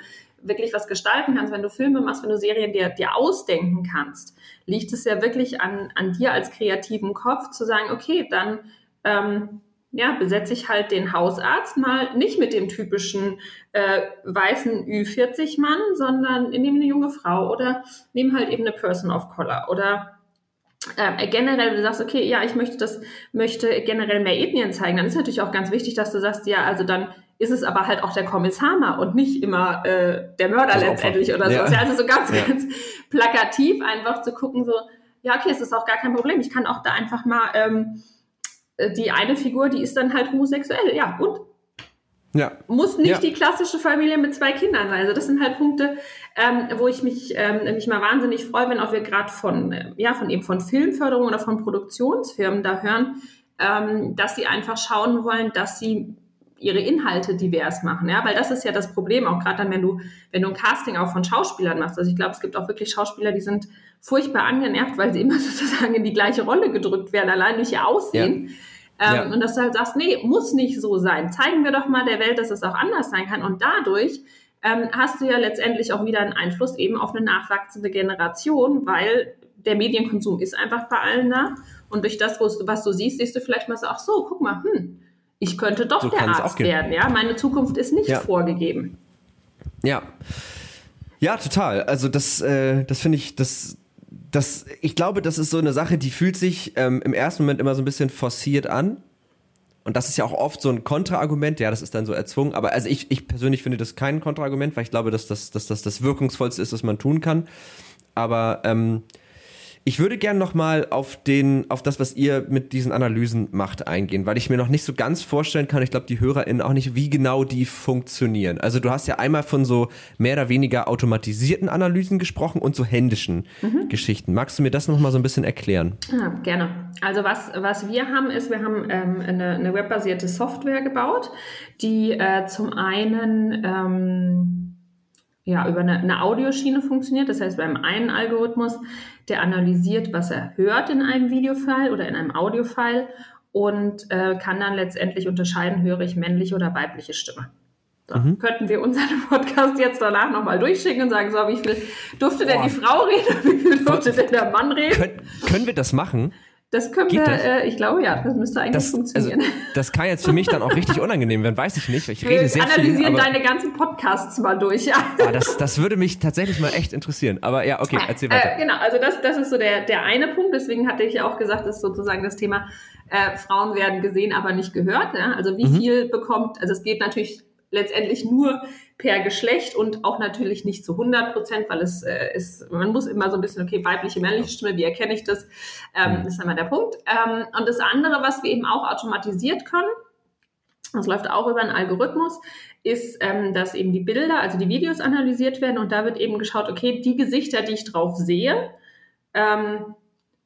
wirklich was gestalten kannst, wenn du Filme machst, wenn du Serien dir, dir ausdenken kannst, liegt es ja wirklich an, an dir als kreativen Kopf zu sagen, okay, dann ähm, ja, besetze ich halt den Hausarzt mal nicht mit dem typischen äh, weißen Ü40-Mann, sondern nehme eine junge Frau oder nehme halt eben eine Person of Color oder äh, generell, du sagst, okay, ja, ich möchte das, möchte generell mehr Ethnien zeigen, dann ist natürlich auch ganz wichtig, dass du sagst, ja, also dann ist es aber halt auch der Kommissar und nicht immer äh, der Mörder letztendlich oder so. Ja. Also so ganz, ja. ganz plakativ einfach zu gucken, so, ja, okay, es ist auch gar kein Problem. Ich kann auch da einfach mal ähm, äh, die eine Figur, die ist dann halt homosexuell, ja, und ja. Muss nicht ja. die klassische Familie mit zwei Kindern sein. Also das sind halt Punkte, ähm, wo ich mich, ähm, mich mal wahnsinnig freue, wenn auch wir gerade von, äh, ja, von eben von Filmförderung oder von Produktionsfirmen da hören, ähm, dass sie einfach schauen wollen, dass sie ihre Inhalte divers machen, ja, weil das ist ja das Problem, auch gerade dann, wenn du, wenn du ein Casting auch von Schauspielern machst. Also ich glaube, es gibt auch wirklich Schauspieler, die sind furchtbar angenervt, weil sie immer sozusagen in die gleiche Rolle gedrückt werden, allein durch ihr Aussehen. Ja. Ähm, ja. Und dass du halt sagst, nee, muss nicht so sein. Zeigen wir doch mal der Welt, dass es auch anders sein kann. Und dadurch ähm, hast du ja letztendlich auch wieder einen Einfluss eben auf eine nachwachsende Generation, weil der Medienkonsum ist einfach bei allen da. Und durch das, was du siehst, siehst du vielleicht mal so, ach so, guck mal, hm, ich könnte doch so der Arzt werden. Ja, meine Zukunft ist nicht ja. vorgegeben. Ja. Ja, total. Also das, äh, das finde ich, das, das, ich glaube, das ist so eine Sache, die fühlt sich ähm, im ersten Moment immer so ein bisschen forciert an. Und das ist ja auch oft so ein Kontraargument, ja, das ist dann so erzwungen. Aber also ich, ich persönlich finde das kein Kontraargument, weil ich glaube, dass das, dass das das Wirkungsvollste ist, was man tun kann. Aber ähm, ich würde gerne nochmal auf den, auf das, was ihr mit diesen Analysen macht, eingehen, weil ich mir noch nicht so ganz vorstellen kann, ich glaube, die HörerInnen auch nicht, wie genau die funktionieren. Also du hast ja einmal von so mehr oder weniger automatisierten Analysen gesprochen und so händischen mhm. Geschichten. Magst du mir das nochmal so ein bisschen erklären? Ja, gerne. Also was, was wir haben, ist, wir haben ähm, eine, eine webbasierte Software gebaut, die äh, zum einen ähm, ja, über eine, eine Audioschiene funktioniert. Das heißt, beim einen Algorithmus, der analysiert, was er hört in einem Videofile oder in einem Audiofile und äh, kann dann letztendlich unterscheiden, höre ich männliche oder weibliche Stimme. So, mhm. Könnten wir unseren Podcast jetzt danach nochmal durchschicken und sagen, so, wie viel durfte denn die Frau reden, wie viel durfte denn der Mann reden? Können, können wir das machen? Das können Geht wir, das? Äh, ich glaube ja, das müsste eigentlich das, funktionieren. Also, das kann jetzt für mich dann auch richtig unangenehm werden, weiß ich nicht. Ich rede wir sehr analysieren viel, deine ganzen Podcasts mal durch. Ja. Ah, das, das würde mich tatsächlich mal echt interessieren. Aber ja, okay, erzähl weiter. Äh, genau, also das, das ist so der, der eine Punkt. Deswegen hatte ich ja auch gesagt, das ist sozusagen das Thema, äh, Frauen werden gesehen, aber nicht gehört. Ja? Also wie mhm. viel bekommt, also es geht natürlich letztendlich nur per Geschlecht und auch natürlich nicht zu 100 Prozent, weil es äh, ist, man muss immer so ein bisschen, okay, weibliche, männliche Stimme, wie erkenne ich das? Ähm, ist einmal der Punkt. Ähm, und das andere, was wir eben auch automatisiert können, das läuft auch über einen Algorithmus, ist, ähm, dass eben die Bilder, also die Videos analysiert werden und da wird eben geschaut, okay, die Gesichter, die ich drauf sehe, ähm,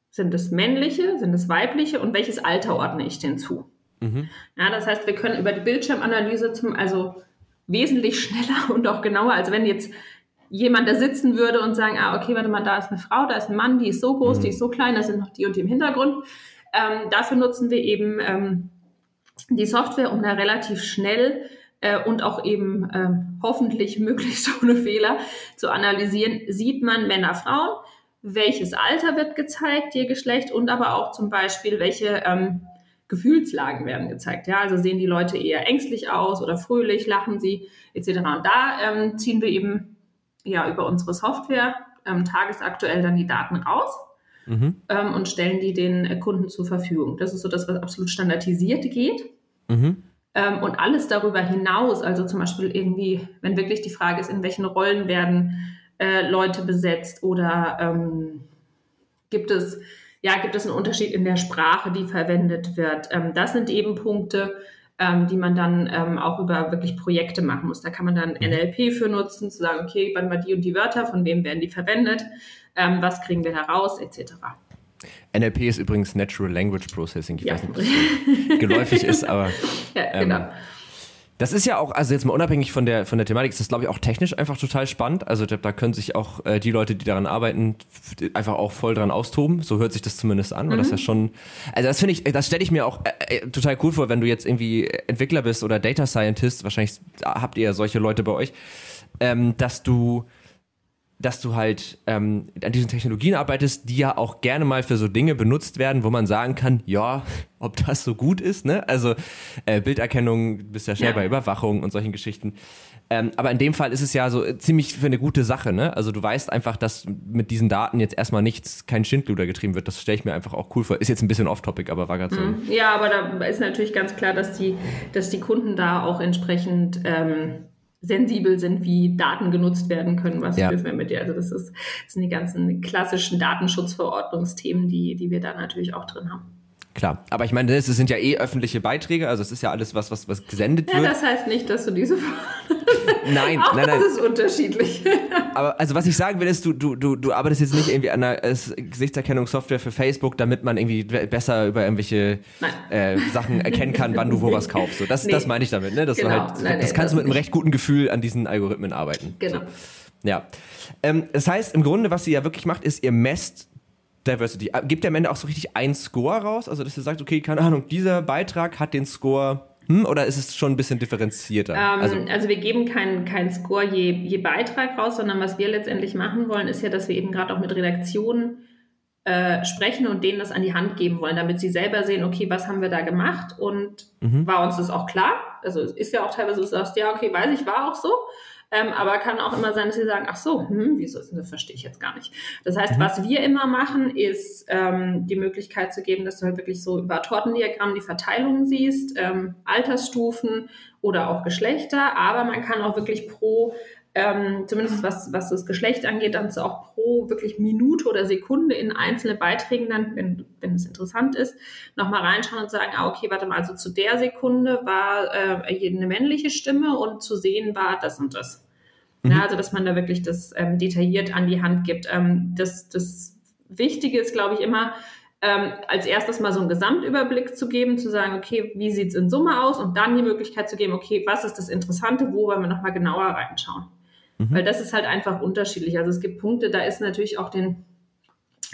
sind es männliche, sind es weibliche und welches Alter ordne ich denn zu? Mhm. Ja, das heißt, wir können über die Bildschirmanalyse zum, also wesentlich schneller und auch genauer, als wenn jetzt jemand da sitzen würde und sagen, ah, okay, warte mal, da ist eine Frau, da ist ein Mann, die ist so groß, mhm. die ist so klein, da sind noch die und die im Hintergrund. Ähm, dafür nutzen wir eben ähm, die Software, um da relativ schnell äh, und auch eben äh, hoffentlich möglichst ohne Fehler zu analysieren, sieht man Männer, Frauen, welches Alter wird gezeigt, ihr Geschlecht und aber auch zum Beispiel, welche ähm, Gefühlslagen werden gezeigt. Ja, also sehen die Leute eher ängstlich aus oder fröhlich, lachen sie etc. Und da ähm, ziehen wir eben ja über unsere Software ähm, tagesaktuell dann die Daten raus mhm. ähm, und stellen die den Kunden zur Verfügung. Das ist so das, was absolut standardisiert geht. Mhm. Ähm, und alles darüber hinaus, also zum Beispiel irgendwie, wenn wirklich die Frage ist, in welchen Rollen werden äh, Leute besetzt oder ähm, gibt es ja, gibt es einen Unterschied in der Sprache, die verwendet wird. Ähm, das sind eben Punkte, ähm, die man dann ähm, auch über wirklich Projekte machen muss. Da kann man dann mhm. NLP für nutzen, zu sagen, okay, wann mal die und die Wörter, von wem werden die verwendet, ähm, was kriegen wir heraus, etc. NLP ist übrigens Natural Language Processing. Ich ja. weiß nicht, ob das geläufig ist, aber. Ja, genau. Das ist ja auch, also jetzt mal unabhängig von der, von der Thematik, ist das, glaube ich, auch technisch einfach total spannend. Also da, da können sich auch äh, die Leute, die daran arbeiten, einfach auch voll dran austoben. So hört sich das zumindest an, weil mhm. das ja schon, also das finde ich, das stelle ich mir auch äh, äh, total cool vor, wenn du jetzt irgendwie Entwickler bist oder Data Scientist, wahrscheinlich habt ihr ja solche Leute bei euch, ähm, dass du dass du halt ähm, an diesen Technologien arbeitest, die ja auch gerne mal für so Dinge benutzt werden, wo man sagen kann, ja, ob das so gut ist, ne? Also äh, Bilderkennung, bist ja schnell ja. bei Überwachung und solchen Geschichten. Ähm, aber in dem Fall ist es ja so ziemlich für eine gute Sache, ne? Also du weißt einfach, dass mit diesen Daten jetzt erstmal nichts, kein Schindluder getrieben wird. Das stelle ich mir einfach auch cool vor. Ist jetzt ein bisschen off-topic, aber war gerade so. Mhm. Ja, aber da ist natürlich ganz klar, dass die, dass die Kunden da auch entsprechend ähm, sensibel sind, wie Daten genutzt werden können, was ja. dürfen wir mit dir. Also das, ist, das sind die ganzen klassischen Datenschutzverordnungsthemen, die, die wir da natürlich auch drin haben. Klar, aber ich meine, das sind ja eh öffentliche Beiträge, also es ist ja alles was, was, was gesendet ja, wird. Ja, das heißt nicht, dass du diese. nein, Auch nein, nein. Das ist unterschiedlich. aber also was ich sagen will, ist, du, du, du, du arbeitest jetzt nicht irgendwie an einer Gesichtserkennungssoftware für Facebook, damit man irgendwie besser über irgendwelche äh, Sachen erkennen kann, wann du wo was kaufst. So, das, nee. das meine ich damit, ne? Dass genau. halt, nein, das kannst das du mit einem recht guten Gefühl an diesen Algorithmen arbeiten. Genau. So. Ja. Ähm, das heißt, im Grunde, was ihr ja wirklich macht, ist, ihr messt Diversity. Äh, gibt ihr am Ende auch so richtig einen Score raus? Also, dass ihr sagt, okay, keine Ahnung, dieser Beitrag hat den Score hm, oder ist es schon ein bisschen differenzierter? Ähm, also, also, wir geben keinen kein Score je, je Beitrag raus, sondern was wir letztendlich machen wollen, ist ja, dass wir eben gerade auch mit Redaktionen äh, sprechen und denen das an die Hand geben wollen, damit sie selber sehen, okay, was haben wir da gemacht und mhm. war uns das auch klar? Also es ist ja auch teilweise, du sagst, ja, okay, weiß ich, war auch so. Ähm, aber kann auch immer sein, dass sie sagen, ach so, hm, wieso ist das? Verstehe ich jetzt gar nicht. Das heißt, mhm. was wir immer machen, ist ähm, die Möglichkeit zu geben, dass du halt wirklich so über Tortendiagramm die Verteilung siehst, ähm, Altersstufen oder auch Geschlechter. Aber man kann auch wirklich pro ähm, zumindest was, was das Geschlecht angeht, dann auch pro wirklich Minute oder Sekunde in einzelne Beiträgen dann, wenn, wenn es interessant ist, nochmal reinschauen und sagen, ah, okay, warte mal, also zu der Sekunde war äh, eine männliche Stimme und zu sehen war das und das. Mhm. Ja, also, dass man da wirklich das ähm, detailliert an die Hand gibt. Ähm, das, das Wichtige ist, glaube ich, immer, ähm, als erstes mal so einen Gesamtüberblick zu geben, zu sagen, okay, wie sieht es in Summe aus und dann die Möglichkeit zu geben, okay, was ist das Interessante, wo wollen wir nochmal genauer reinschauen. Mhm. Weil das ist halt einfach unterschiedlich. Also es gibt Punkte, da ist natürlich auch den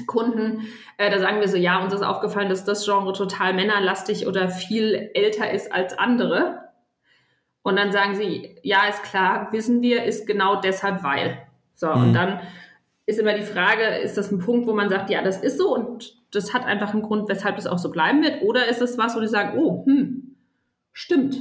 Kunden, äh, da sagen wir so, ja, uns ist aufgefallen, dass das Genre total männerlastig oder viel älter ist als andere. Und dann sagen sie, ja, ist klar, wissen wir, ist genau deshalb weil. So, mhm. und dann ist immer die Frage, ist das ein Punkt, wo man sagt, ja, das ist so und das hat einfach einen Grund, weshalb das auch so bleiben wird? Oder ist es was, wo die sagen, oh, hm, stimmt,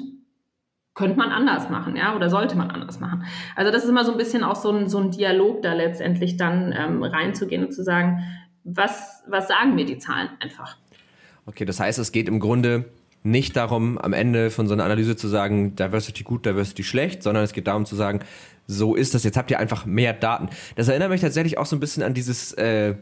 könnte man anders machen, ja, oder sollte man anders machen. Also das ist immer so ein bisschen auch so ein, so ein Dialog da letztendlich dann ähm, reinzugehen und zu sagen, was, was sagen mir die Zahlen einfach? Okay, das heißt, es geht im Grunde nicht darum, am Ende von so einer Analyse zu sagen, Diversity gut, Diversity schlecht, sondern es geht darum zu sagen, so ist das, jetzt habt ihr einfach mehr Daten. Das erinnert mich tatsächlich auch so ein bisschen an dieses, äh,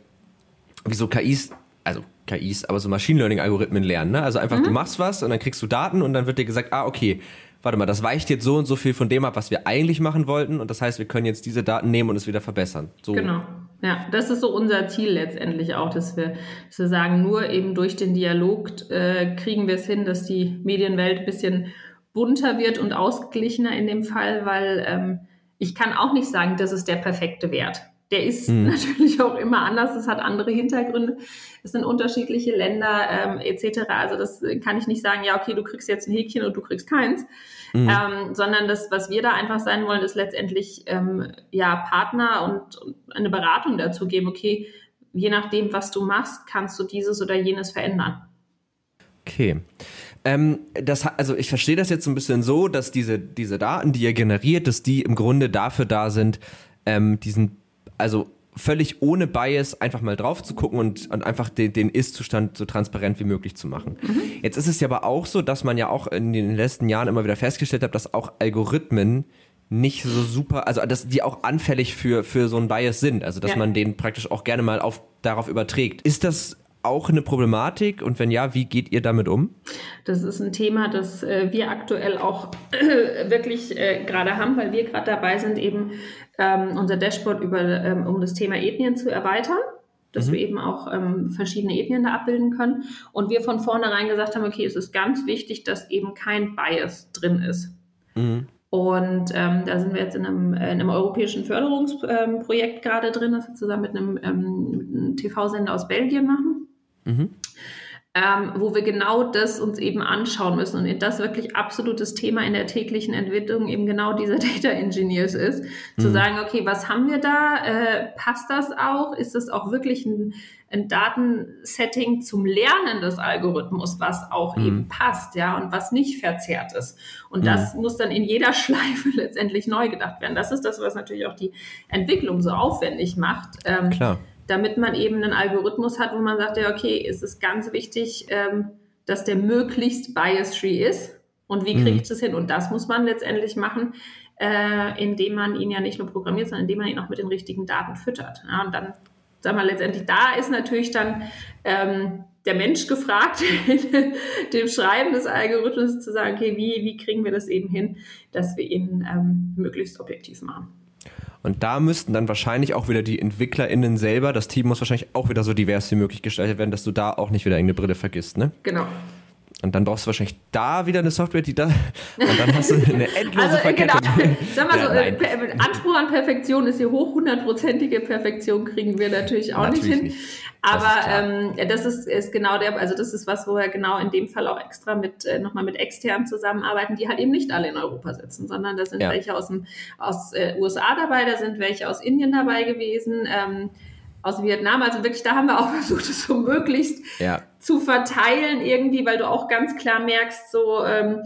wie so KIs, also KIs, aber so Machine Learning Algorithmen lernen. Ne? Also einfach, mhm. du machst was und dann kriegst du Daten und dann wird dir gesagt, ah, okay, warte mal, das weicht jetzt so und so viel von dem ab, was wir eigentlich machen wollten und das heißt, wir können jetzt diese Daten nehmen und es wieder verbessern. So. Genau. Ja, das ist so unser Ziel letztendlich auch, dass wir, dass wir sagen, nur eben durch den Dialog äh, kriegen wir es hin, dass die Medienwelt ein bisschen bunter wird und ausgeglichener in dem Fall, weil ähm, ich kann auch nicht sagen, das ist der perfekte Wert. Der ist mhm. natürlich auch immer anders, es hat andere Hintergründe, es sind unterschiedliche Länder ähm, etc. Also das kann ich nicht sagen, ja, okay, du kriegst jetzt ein Häkchen und du kriegst keins, mhm. ähm, sondern das, was wir da einfach sein wollen, ist letztendlich ähm, ja Partner und, und eine Beratung dazu geben, okay, je nachdem, was du machst, kannst du dieses oder jenes verändern. Okay. Ähm, das, also ich verstehe das jetzt so ein bisschen so, dass diese, diese Daten, die ihr generiert, dass die im Grunde dafür da sind, ähm, diesen, also völlig ohne Bias einfach mal drauf zu gucken und, und einfach den, den Ist-Zustand so transparent wie möglich zu machen. Mhm. Jetzt ist es ja aber auch so, dass man ja auch in den letzten Jahren immer wieder festgestellt hat, dass auch Algorithmen nicht so super, also dass die auch anfällig für, für so ein Bias sind, also dass ja. man den praktisch auch gerne mal auf, darauf überträgt. Ist das auch eine Problematik und wenn ja, wie geht ihr damit um? Das ist ein Thema, das äh, wir aktuell auch äh, wirklich äh, gerade haben, weil wir gerade dabei sind, eben ähm, unser Dashboard über, ähm, um das Thema Ethnien zu erweitern dass mhm. wir eben auch ähm, verschiedene Ethnien da abbilden können. Und wir von vornherein gesagt haben, okay, es ist ganz wichtig, dass eben kein Bias drin ist. Mhm. Und ähm, da sind wir jetzt in einem, in einem europäischen Förderungsprojekt ähm, gerade drin, das wir zusammen mit einem, ähm, einem TV-Sender aus Belgien machen. Mhm. Ähm, wo wir genau das uns eben anschauen müssen und das wirklich absolutes Thema in der täglichen Entwicklung eben genau dieser Data Engineers ist, mhm. zu sagen, okay, was haben wir da? Äh, passt das auch? Ist das auch wirklich ein, ein Datensetting zum Lernen des Algorithmus, was auch mhm. eben passt, ja, und was nicht verzerrt ist? Und mhm. das muss dann in jeder Schleife letztendlich neu gedacht werden. Das ist das, was natürlich auch die Entwicklung so aufwendig macht. Ähm, Klar damit man eben einen Algorithmus hat, wo man sagt, ja, okay, es ist ganz wichtig, ähm, dass der möglichst bias-free ist. Und wie kriege mhm. ich das hin? Und das muss man letztendlich machen, äh, indem man ihn ja nicht nur programmiert, sondern indem man ihn auch mit den richtigen Daten füttert. Ja, und dann, sagen wir letztendlich, da ist natürlich dann ähm, der Mensch gefragt, dem Schreiben des Algorithmus zu sagen, okay, wie, wie kriegen wir das eben hin, dass wir ihn ähm, möglichst objektiv machen. Und da müssten dann wahrscheinlich auch wieder die EntwicklerInnen selber, das Team muss wahrscheinlich auch wieder so divers wie möglich gestaltet werden, dass du da auch nicht wieder irgendeine Brille vergisst, ne? Genau. Und dann brauchst du wahrscheinlich da wieder eine Software, die da. Und dann hast du eine endlose also, Verkettung. Genau. Sag mal so, ja, äh, Anspruch an Perfektion ist hier hoch. Hundertprozentige Perfektion kriegen wir natürlich auch natürlich nicht hin. Nicht. Aber das, ähm, das ist, ist genau der, also das ist was, wo wir genau in dem Fall auch extra mit äh, nochmal mit externen zusammenarbeiten, die halt eben nicht alle in Europa sitzen, sondern da sind ja. welche aus dem aus äh, USA dabei, da sind welche aus Indien dabei gewesen. Ähm, aus Vietnam. Also wirklich, da haben wir auch versucht, es so möglichst ja. zu verteilen irgendwie, weil du auch ganz klar merkst, so, ähm,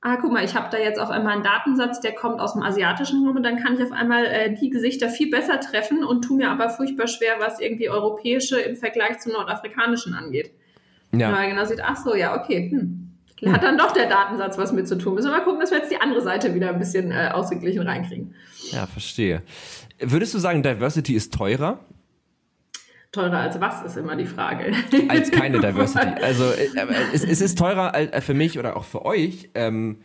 ah, guck mal, ich habe da jetzt auf einmal einen Datensatz, der kommt aus dem asiatischen Raum und dann kann ich auf einmal äh, die Gesichter viel besser treffen und tu mir aber furchtbar schwer, was irgendwie europäische im Vergleich zum nordafrikanischen angeht. Ja. Weil genau sieht, ach so, ja, okay, hm. Hat dann doch der Datensatz was mit zu tun. Müssen wir mal gucken, dass wir jetzt die andere Seite wieder ein bisschen äh, ausgeglichen reinkriegen. Ja, verstehe. Würdest du sagen, Diversity ist teurer? Teurer als was ist immer die Frage. Als keine Diversity. Also äh, es, es, ist teurer äh, für mich oder auch für euch, ähm,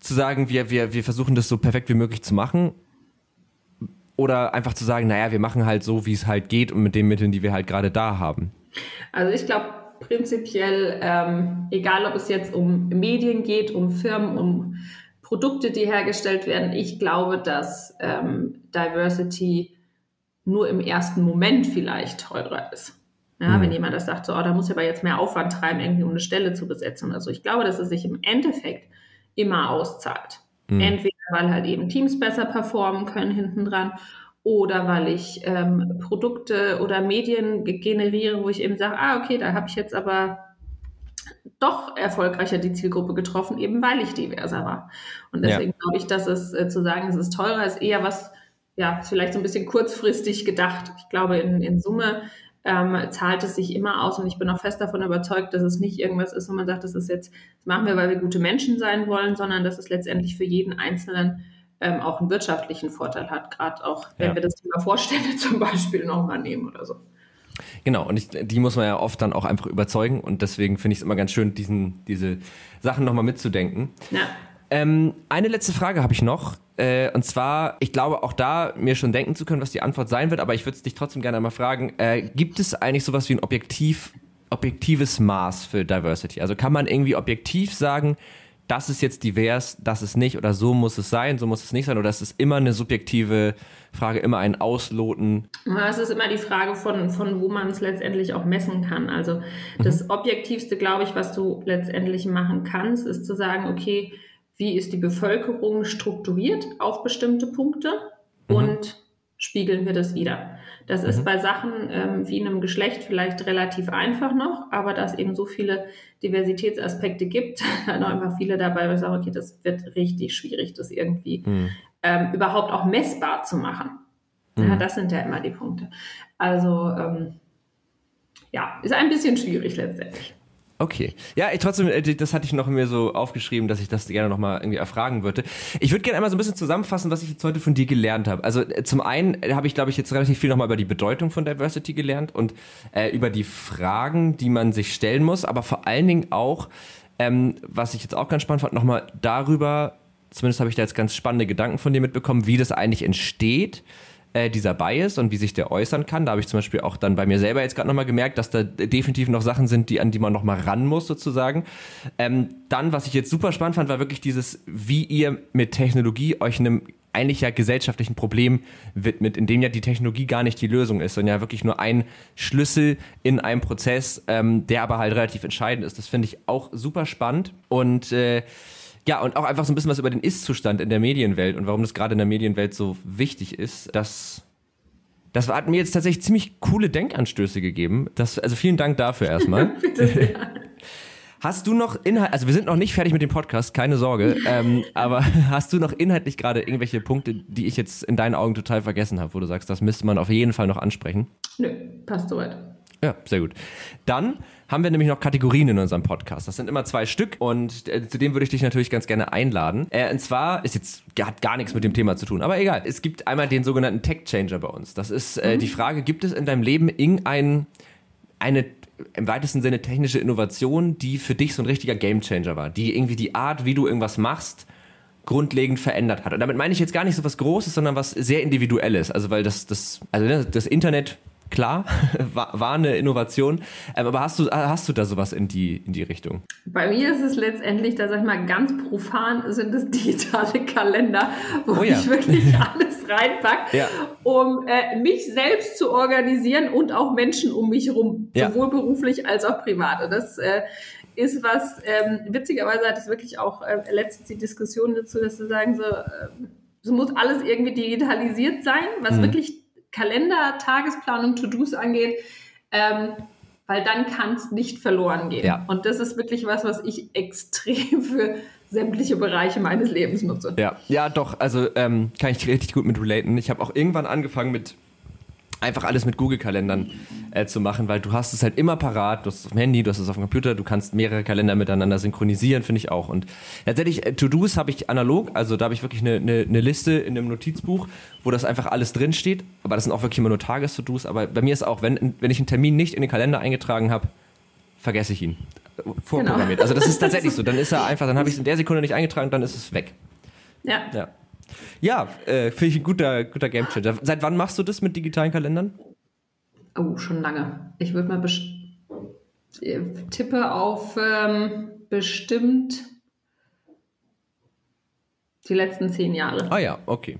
zu sagen, wir, wir, wir versuchen das so perfekt wie möglich zu machen. Oder einfach zu sagen, naja, wir machen halt so, wie es halt geht und mit den Mitteln, die wir halt gerade da haben. Also ich glaube prinzipiell, ähm, egal ob es jetzt um Medien geht, um Firmen, um Produkte, die hergestellt werden, ich glaube, dass ähm, Diversity nur im ersten Moment vielleicht teurer ist. Ja, mhm. Wenn jemand das sagt, so, oh, da muss ich aber jetzt mehr Aufwand treiben, irgendwie um eine Stelle zu besetzen oder so. Ich glaube, dass es sich im Endeffekt immer auszahlt. Mhm. Entweder weil halt eben Teams besser performen können hinten dran oder weil ich ähm, Produkte oder Medien generiere, wo ich eben sage, ah, okay, da habe ich jetzt aber doch erfolgreicher die Zielgruppe getroffen, eben weil ich diverser war. Und deswegen ja. glaube ich, dass es äh, zu sagen, es ist teurer, ist eher was, ja, vielleicht so ein bisschen kurzfristig gedacht. Ich glaube, in, in Summe ähm, zahlt es sich immer aus und ich bin auch fest davon überzeugt, dass es nicht irgendwas ist, wo man sagt, das ist jetzt, das machen wir, weil wir gute Menschen sein wollen, sondern dass es letztendlich für jeden Einzelnen ähm, auch einen wirtschaftlichen Vorteil hat, gerade auch, wenn ja. wir das Thema Vorstände zum Beispiel nochmal nehmen oder so. Genau, und ich, die muss man ja oft dann auch einfach überzeugen und deswegen finde ich es immer ganz schön, diesen, diese Sachen nochmal mitzudenken. Ja. Ähm, eine letzte Frage habe ich noch. Äh, und zwar, ich glaube auch da mir schon denken zu können, was die Antwort sein wird, aber ich würde es dich trotzdem gerne einmal fragen, äh, gibt es eigentlich sowas wie ein objektiv, objektives Maß für Diversity? Also kann man irgendwie objektiv sagen, das ist jetzt divers, das ist nicht oder so muss es sein, so muss es nicht sein oder es ist immer eine subjektive Frage, immer ein Ausloten? Es ist immer die Frage von, von wo man es letztendlich auch messen kann. Also das mhm. Objektivste, glaube ich, was du letztendlich machen kannst, ist zu sagen, okay, wie ist die Bevölkerung strukturiert auf bestimmte Punkte mhm. und spiegeln wir das wieder. Das mhm. ist bei Sachen ähm, wie einem Geschlecht vielleicht relativ einfach noch, aber da es eben so viele Diversitätsaspekte gibt, dann auch immer viele dabei, wo ich sage, okay, das wird richtig schwierig, das irgendwie mhm. ähm, überhaupt auch messbar zu machen. Mhm. Ja, das sind ja immer die Punkte. Also ähm, ja, ist ein bisschen schwierig letztendlich. Okay. Ja, ich, trotzdem, äh, das hatte ich noch mir so aufgeschrieben, dass ich das gerne nochmal irgendwie erfragen würde. Ich würde gerne einmal so ein bisschen zusammenfassen, was ich jetzt heute von dir gelernt habe. Also äh, zum einen äh, habe ich, glaube ich, jetzt relativ viel nochmal über die Bedeutung von Diversity gelernt und äh, über die Fragen, die man sich stellen muss, aber vor allen Dingen auch, ähm, was ich jetzt auch ganz spannend fand, nochmal darüber, zumindest habe ich da jetzt ganz spannende Gedanken von dir mitbekommen, wie das eigentlich entsteht äh, dieser Bias und wie sich der äußern kann. Da habe ich zum Beispiel auch dann bei mir selber jetzt gerade nochmal gemerkt, dass da definitiv noch Sachen sind, die, an die man nochmal ran muss, sozusagen. Ähm, dann, was ich jetzt super spannend fand, war wirklich dieses, wie ihr mit Technologie euch einem eigentlich ja gesellschaftlichen Problem widmet, in dem ja die Technologie gar nicht die Lösung ist, sondern ja wirklich nur ein Schlüssel in einem Prozess, ähm, der aber halt relativ entscheidend ist. Das finde ich auch super spannend und äh, ja, und auch einfach so ein bisschen was über den Ist-Zustand in der Medienwelt und warum das gerade in der Medienwelt so wichtig ist. Das, das hat mir jetzt tatsächlich ziemlich coole Denkanstöße gegeben. Das, also vielen Dank dafür erstmal. Bitte sehr. Hast du noch Inhalt, also wir sind noch nicht fertig mit dem Podcast, keine Sorge, ähm, aber hast du noch inhaltlich gerade irgendwelche Punkte, die ich jetzt in deinen Augen total vergessen habe, wo du sagst, das müsste man auf jeden Fall noch ansprechen? Nö, passt soweit. Ja, sehr gut. Dann haben wir nämlich noch Kategorien in unserem Podcast. Das sind immer zwei Stück und äh, zu dem würde ich dich natürlich ganz gerne einladen. Äh, und zwar ist jetzt hat gar nichts mit dem Thema zu tun, aber egal. Es gibt einmal den sogenannten Tech Changer bei uns. Das ist äh, mhm. die Frage: Gibt es in deinem Leben irgendein eine im weitesten Sinne technische Innovation, die für dich so ein richtiger Gamechanger war, die irgendwie die Art, wie du irgendwas machst, grundlegend verändert hat. Und damit meine ich jetzt gar nicht so was Großes, sondern was sehr Individuelles. Also weil das, das, also ne, das Internet klar, war, eine Innovation. Ähm, aber hast du, hast du da sowas in die, in die Richtung? Bei mir ist es letztendlich, da sag ich mal, ganz profan sind es digitale Kalender, wo oh ja. ich wirklich alles reinpacke, ja. um äh, mich selbst zu organisieren und auch Menschen um mich herum, ja. sowohl beruflich als auch privat. Und das äh, ist was, ähm, witzigerweise hatte ich wirklich auch äh, letztens die Diskussion dazu, dass sie sagen, so, äh, es muss alles irgendwie digitalisiert sein, was mhm. wirklich Kalender, Tagesplanung, To-Dos angeht, ähm, weil dann kann es nicht verloren gehen. Ja. Und das ist wirklich was, was ich extrem für sämtliche Bereiche meines Lebens nutze. Ja, ja, doch. Also ähm, kann ich richtig gut mit relaten. Ich habe auch irgendwann angefangen mit einfach alles mit Google-Kalendern äh, zu machen, weil du hast es halt immer parat, du hast es auf dem Handy, du hast es auf dem Computer, du kannst mehrere Kalender miteinander synchronisieren, finde ich auch. Und tatsächlich, äh, To-Dos habe ich analog, also da habe ich wirklich eine, eine, eine, Liste in einem Notizbuch, wo das einfach alles drinsteht, aber das sind auch wirklich immer nur Tages-To-Dos, aber bei mir ist auch, wenn, wenn ich einen Termin nicht in den Kalender eingetragen habe, vergesse ich ihn. Vorprogrammiert. Genau. Also das ist tatsächlich so, dann ist er einfach, dann habe ich es in der Sekunde nicht eingetragen, dann ist es weg. Ja. ja. Ja, äh, finde ich ein guter, guter Gamechanger. Seit wann machst du das mit digitalen Kalendern? Oh, schon lange. Ich würde mal tippe auf ähm, bestimmt die letzten zehn Jahre. Ah ja, okay.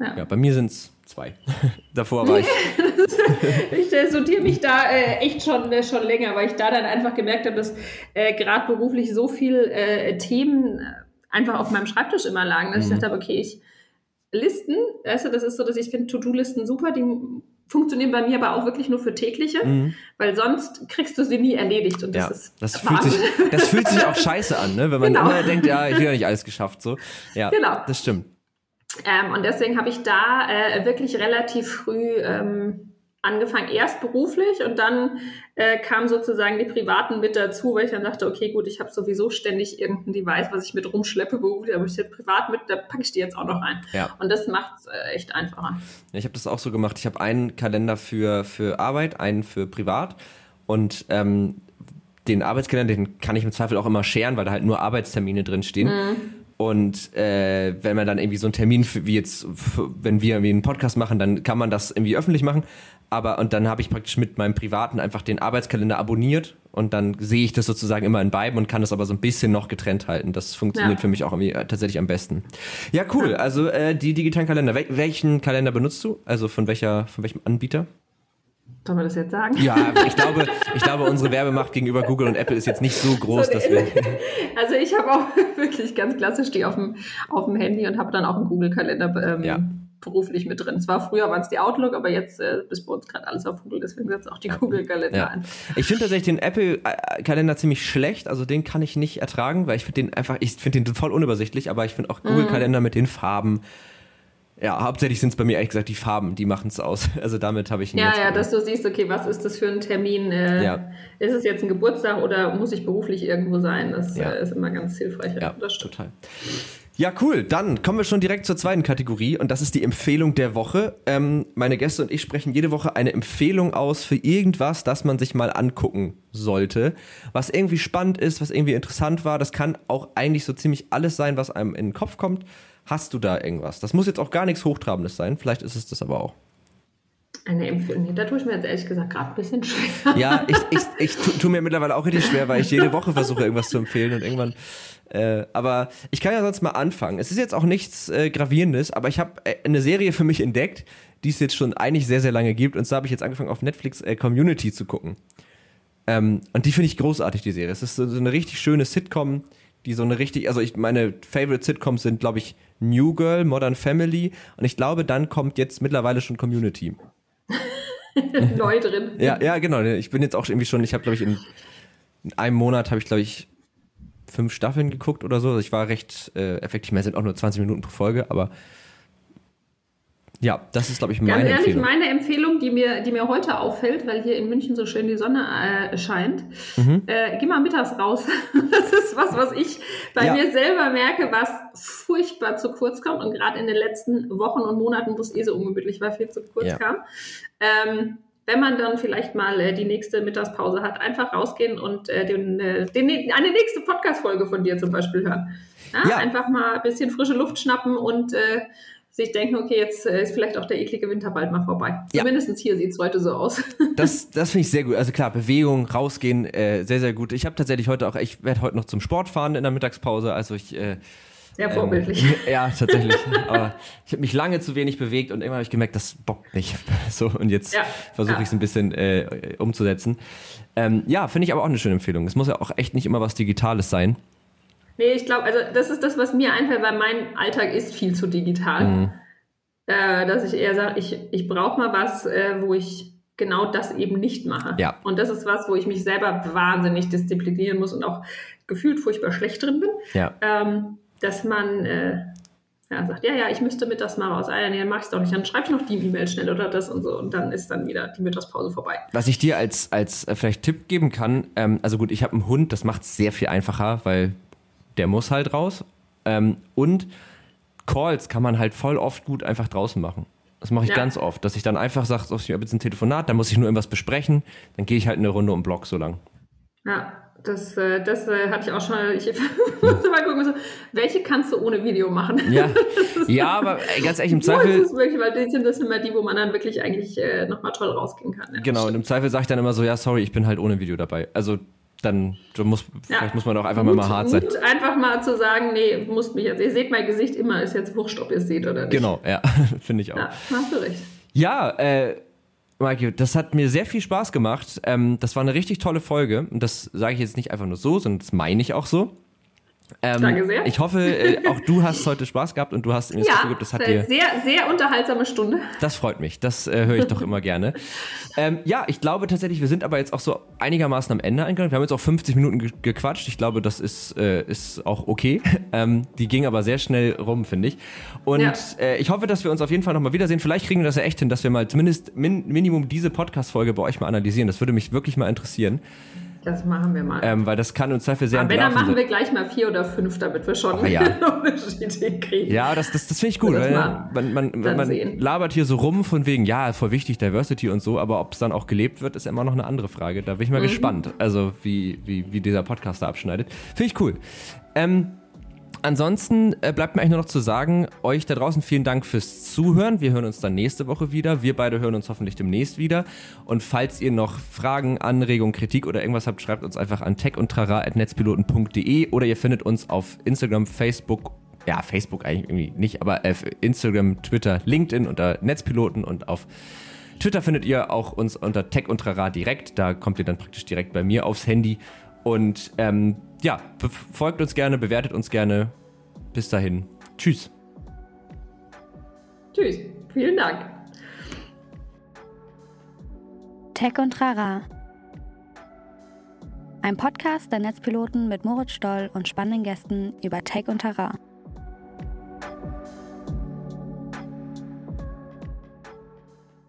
Ja, ja bei mir sind es zwei. Davor war ich. ich äh, sortiere mich da äh, echt schon, äh, schon länger, weil ich da dann einfach gemerkt habe, dass äh, gerade beruflich so viele äh, Themen einfach auf meinem Schreibtisch immer lagen, dass mhm. ich dachte, okay, ich Listen, weißt du, das ist so, dass ich finde To-Do-Listen super, die funktionieren bei mir aber auch wirklich nur für tägliche, mhm. weil sonst kriegst du sie nie erledigt und das ja, ist das fühlt, sich, das fühlt sich auch scheiße an, ne? wenn man genau. immer denkt, ja, ich habe ja nicht alles geschafft, so. Ja, genau. das stimmt. Ähm, und deswegen habe ich da äh, wirklich relativ früh ähm, angefangen, erst beruflich und dann äh, kam sozusagen die Privaten mit dazu, weil ich dann dachte, okay, gut, ich habe sowieso ständig irgendein Device, was ich mit rumschleppe, beruflich, aber ich jetzt privat mit, da packe ich die jetzt auch noch rein. Ja. Und das macht es äh, echt einfacher. Ich habe das auch so gemacht. Ich habe einen Kalender für, für Arbeit, einen für privat und ähm, den Arbeitskalender, den kann ich im Zweifel auch immer scheren, weil da halt nur Arbeitstermine drin stehen. Mhm. Und äh, wenn man dann irgendwie so einen Termin, für, wie jetzt, für, wenn wir irgendwie einen Podcast machen, dann kann man das irgendwie öffentlich machen aber und dann habe ich praktisch mit meinem privaten einfach den Arbeitskalender abonniert und dann sehe ich das sozusagen immer in beiden und kann das aber so ein bisschen noch getrennt halten. Das funktioniert ja. für mich auch irgendwie äh, tatsächlich am besten. Ja, cool. Also äh, die digitalen Kalender. Wel welchen Kalender benutzt du? Also von welcher, von welchem Anbieter? Sollen wir das jetzt sagen? Ja, ich glaube, ich glaube, unsere Werbemacht gegenüber Google und Apple ist jetzt nicht so groß, so, dass wir. Also ich habe auch wirklich ganz klassisch die auf dem, auf dem Handy und habe dann auch einen Google-Kalender ähm, ja. Beruflich mit drin. Zwar früher waren es die Outlook, aber jetzt äh, ist bei uns gerade alles auf Google, deswegen setzt auch die Google-Kalender ja. ein. Ich finde tatsächlich den Apple-Kalender ziemlich schlecht, also den kann ich nicht ertragen, weil ich finde den einfach, ich finde den voll unübersichtlich, aber ich finde auch Google-Kalender mhm. mit den Farben ja, hauptsächlich sind es bei mir ehrlich gesagt die Farben, die machen es aus. Also damit habe ich Ja, ja, dass du siehst, okay, was ist das für ein Termin? Äh, ja. Ist es jetzt ein Geburtstag oder muss ich beruflich irgendwo sein? Das ja. äh, ist immer ganz hilfreich. Ja, das total. Ja, cool. Dann kommen wir schon direkt zur zweiten Kategorie und das ist die Empfehlung der Woche. Ähm, meine Gäste und ich sprechen jede Woche eine Empfehlung aus für irgendwas, das man sich mal angucken sollte, was irgendwie spannend ist, was irgendwie interessant war. Das kann auch eigentlich so ziemlich alles sein, was einem in den Kopf kommt. Hast du da irgendwas? Das muss jetzt auch gar nichts Hochtrabendes sein, vielleicht ist es das aber auch. Eine Empfehlung. Nee, da tue ich mir jetzt ehrlich gesagt gerade ein bisschen schwer. Ja, ich, ich, ich tue tu mir mittlerweile auch richtig schwer, weil ich jede Woche versuche, irgendwas zu empfehlen und irgendwann. Äh, aber ich kann ja sonst mal anfangen. Es ist jetzt auch nichts äh, Gravierendes, aber ich habe äh, eine Serie für mich entdeckt, die es jetzt schon eigentlich sehr, sehr lange gibt. Und zwar habe ich jetzt angefangen, auf Netflix äh, Community zu gucken. Ähm, und die finde ich großartig, die Serie. Es ist so, so eine richtig schöne Sitcom die so eine richtig, also ich meine Favorite Sitcoms sind, glaube ich, New Girl, Modern Family und ich glaube, dann kommt jetzt mittlerweile schon Community. Neu drin. Ja, ja, genau. Ich bin jetzt auch irgendwie schon, ich habe, glaube ich, in, in, einem Monat habe ich, glaube ich, fünf Staffeln geguckt oder so. Also ich war recht äh, effektiv. Mehr sind auch nur 20 Minuten pro Folge, aber ja, das ist, glaube ich, meine Ganz ehrlich, Empfehlung. meine Empfehlung, die mir, die mir heute auffällt, weil hier in München so schön die Sonne äh, scheint, mhm. äh, geh mal mittags raus. das ist was, was ich bei ja. mir selber merke, was furchtbar zu kurz kommt und gerade in den letzten Wochen und Monaten, wo es eh so ungemütlich war, viel zu kurz ja. kam. Ähm, wenn man dann vielleicht mal äh, die nächste Mittagspause hat, einfach rausgehen und äh, den, äh, den, eine nächste Podcast-Folge von dir zum Beispiel hören. Ja, ja. Einfach mal ein bisschen frische Luft schnappen und äh, sich denken, okay, jetzt äh, ist vielleicht auch der eklige Winter bald mal vorbei. Ja. Zumindest hier sieht es heute so aus. Das, das finde ich sehr gut. Also klar, Bewegung, rausgehen, äh, sehr, sehr gut. Ich habe tatsächlich heute auch, ich werde heute noch zum Sport fahren in der Mittagspause. Also ich. Sehr vorbildlich. Ähm, ja, tatsächlich. Aber ich habe mich lange zu wenig bewegt und irgendwann habe ich gemerkt, das bockt nicht. So, und jetzt ja, versuche ich es ein bisschen äh, umzusetzen. Ähm, ja, finde ich aber auch eine schöne Empfehlung. Es muss ja auch echt nicht immer was Digitales sein. Nee, ich glaube, also das ist das, was mir einfällt, weil mein Alltag ist viel zu digital. Mhm. Äh, dass ich eher sage, ich, ich brauche mal was, äh, wo ich genau das eben nicht mache. Ja. Und das ist was, wo ich mich selber wahnsinnig disziplinieren muss und auch gefühlt furchtbar schlecht drin bin. Ja. Ähm, dass man äh, ja, sagt, ja, ja, ich müsste mittags mal raus. Ah, ja, nee, dann mach ich doch nicht. Dann schreib ich noch die E-Mail schnell oder das und so. Und dann ist dann wieder die Mittagspause vorbei. Was ich dir als, als äh, vielleicht Tipp geben kann, ähm, also gut, ich habe einen Hund, das macht es sehr viel einfacher, weil der muss halt raus. Ähm, und Calls kann man halt voll oft gut einfach draußen machen. Das mache ich ja. ganz oft, dass ich dann einfach sage, ich habe jetzt ein Telefonat, da muss ich nur irgendwas besprechen, dann gehe ich halt eine Runde um Block so lang. Ja, das, äh, das äh, hatte ich auch schon. Ich musste mal gucken, so, welche kannst du ohne Video machen? Ja, ja aber ganz ehrlich, im Zweifel. Das ist wirklich, weil die sind das immer die, wo man dann wirklich eigentlich äh, nochmal toll rausgehen kann. Ja, genau, und im Zweifel sage ich dann immer so: Ja, sorry, ich bin halt ohne Video dabei. Also dann muss, ja. vielleicht muss man auch einfach Mut, mal hart sein. Mut, einfach mal zu sagen, nee, musst mich jetzt, ihr seht mein Gesicht immer, ist jetzt wurscht, ob ihr es seht oder nicht. Genau, ja, finde ich auch. Ja, hast du recht. Ja, äh, Maike, das hat mir sehr viel Spaß gemacht. Ähm, das war eine richtig tolle Folge. Und das sage ich jetzt nicht einfach nur so, sondern das meine ich auch so. Ähm, Danke sehr. Ich hoffe, äh, auch du hast heute Spaß gehabt und du hast mir das ja, Gefühl, das hat dir. Sehr, sehr unterhaltsame Stunde. Das freut mich. Das äh, höre ich doch immer gerne. Ähm, ja, ich glaube tatsächlich, wir sind aber jetzt auch so einigermaßen am Ende eingegangen. Wir haben jetzt auch 50 Minuten ge gequatscht. Ich glaube, das ist, äh, ist auch okay. Ähm, die ging aber sehr schnell rum, finde ich. Und ja. Äh, ich hoffe, dass wir uns auf jeden Fall nochmal wiedersehen. Vielleicht kriegen wir das ja echt hin, dass wir mal zumindest min Minimum diese Podcast-Folge bei euch mal analysieren. Das würde mich wirklich mal interessieren. Das machen wir mal. Ähm, weil das kann uns dafür sehr Aber wenn, dann machen wir gleich mal vier oder fünf, damit wir schon oh, ja. Unterschiede kriegen. Ja, das, das, das finde ich gut. Weil man, man, man, man labert hier so rum von wegen, ja, voll wichtig, Diversity und so, aber ob es dann auch gelebt wird, ist immer noch eine andere Frage. Da bin ich mal mhm. gespannt, also wie, wie, wie dieser Podcast da abschneidet. Finde ich cool. Ähm, Ansonsten äh, bleibt mir eigentlich nur noch zu sagen, euch da draußen vielen Dank fürs Zuhören. Wir hören uns dann nächste Woche wieder. Wir beide hören uns hoffentlich demnächst wieder. Und falls ihr noch Fragen, Anregungen, Kritik oder irgendwas habt, schreibt uns einfach an techundtrara.netzpiloten.de oder ihr findet uns auf Instagram, Facebook ja, Facebook eigentlich irgendwie nicht, aber äh, Instagram, Twitter, LinkedIn unter Netzpiloten und auf Twitter findet ihr auch uns unter Tech und Trara direkt. Da kommt ihr dann praktisch direkt bei mir aufs Handy. Und ähm, ja, folgt uns gerne, bewertet uns gerne. Bis dahin. Tschüss. Tschüss. Vielen Dank. Tech und Trara. Ein Podcast der Netzpiloten mit Moritz Stoll und spannenden Gästen über Tech und Trara.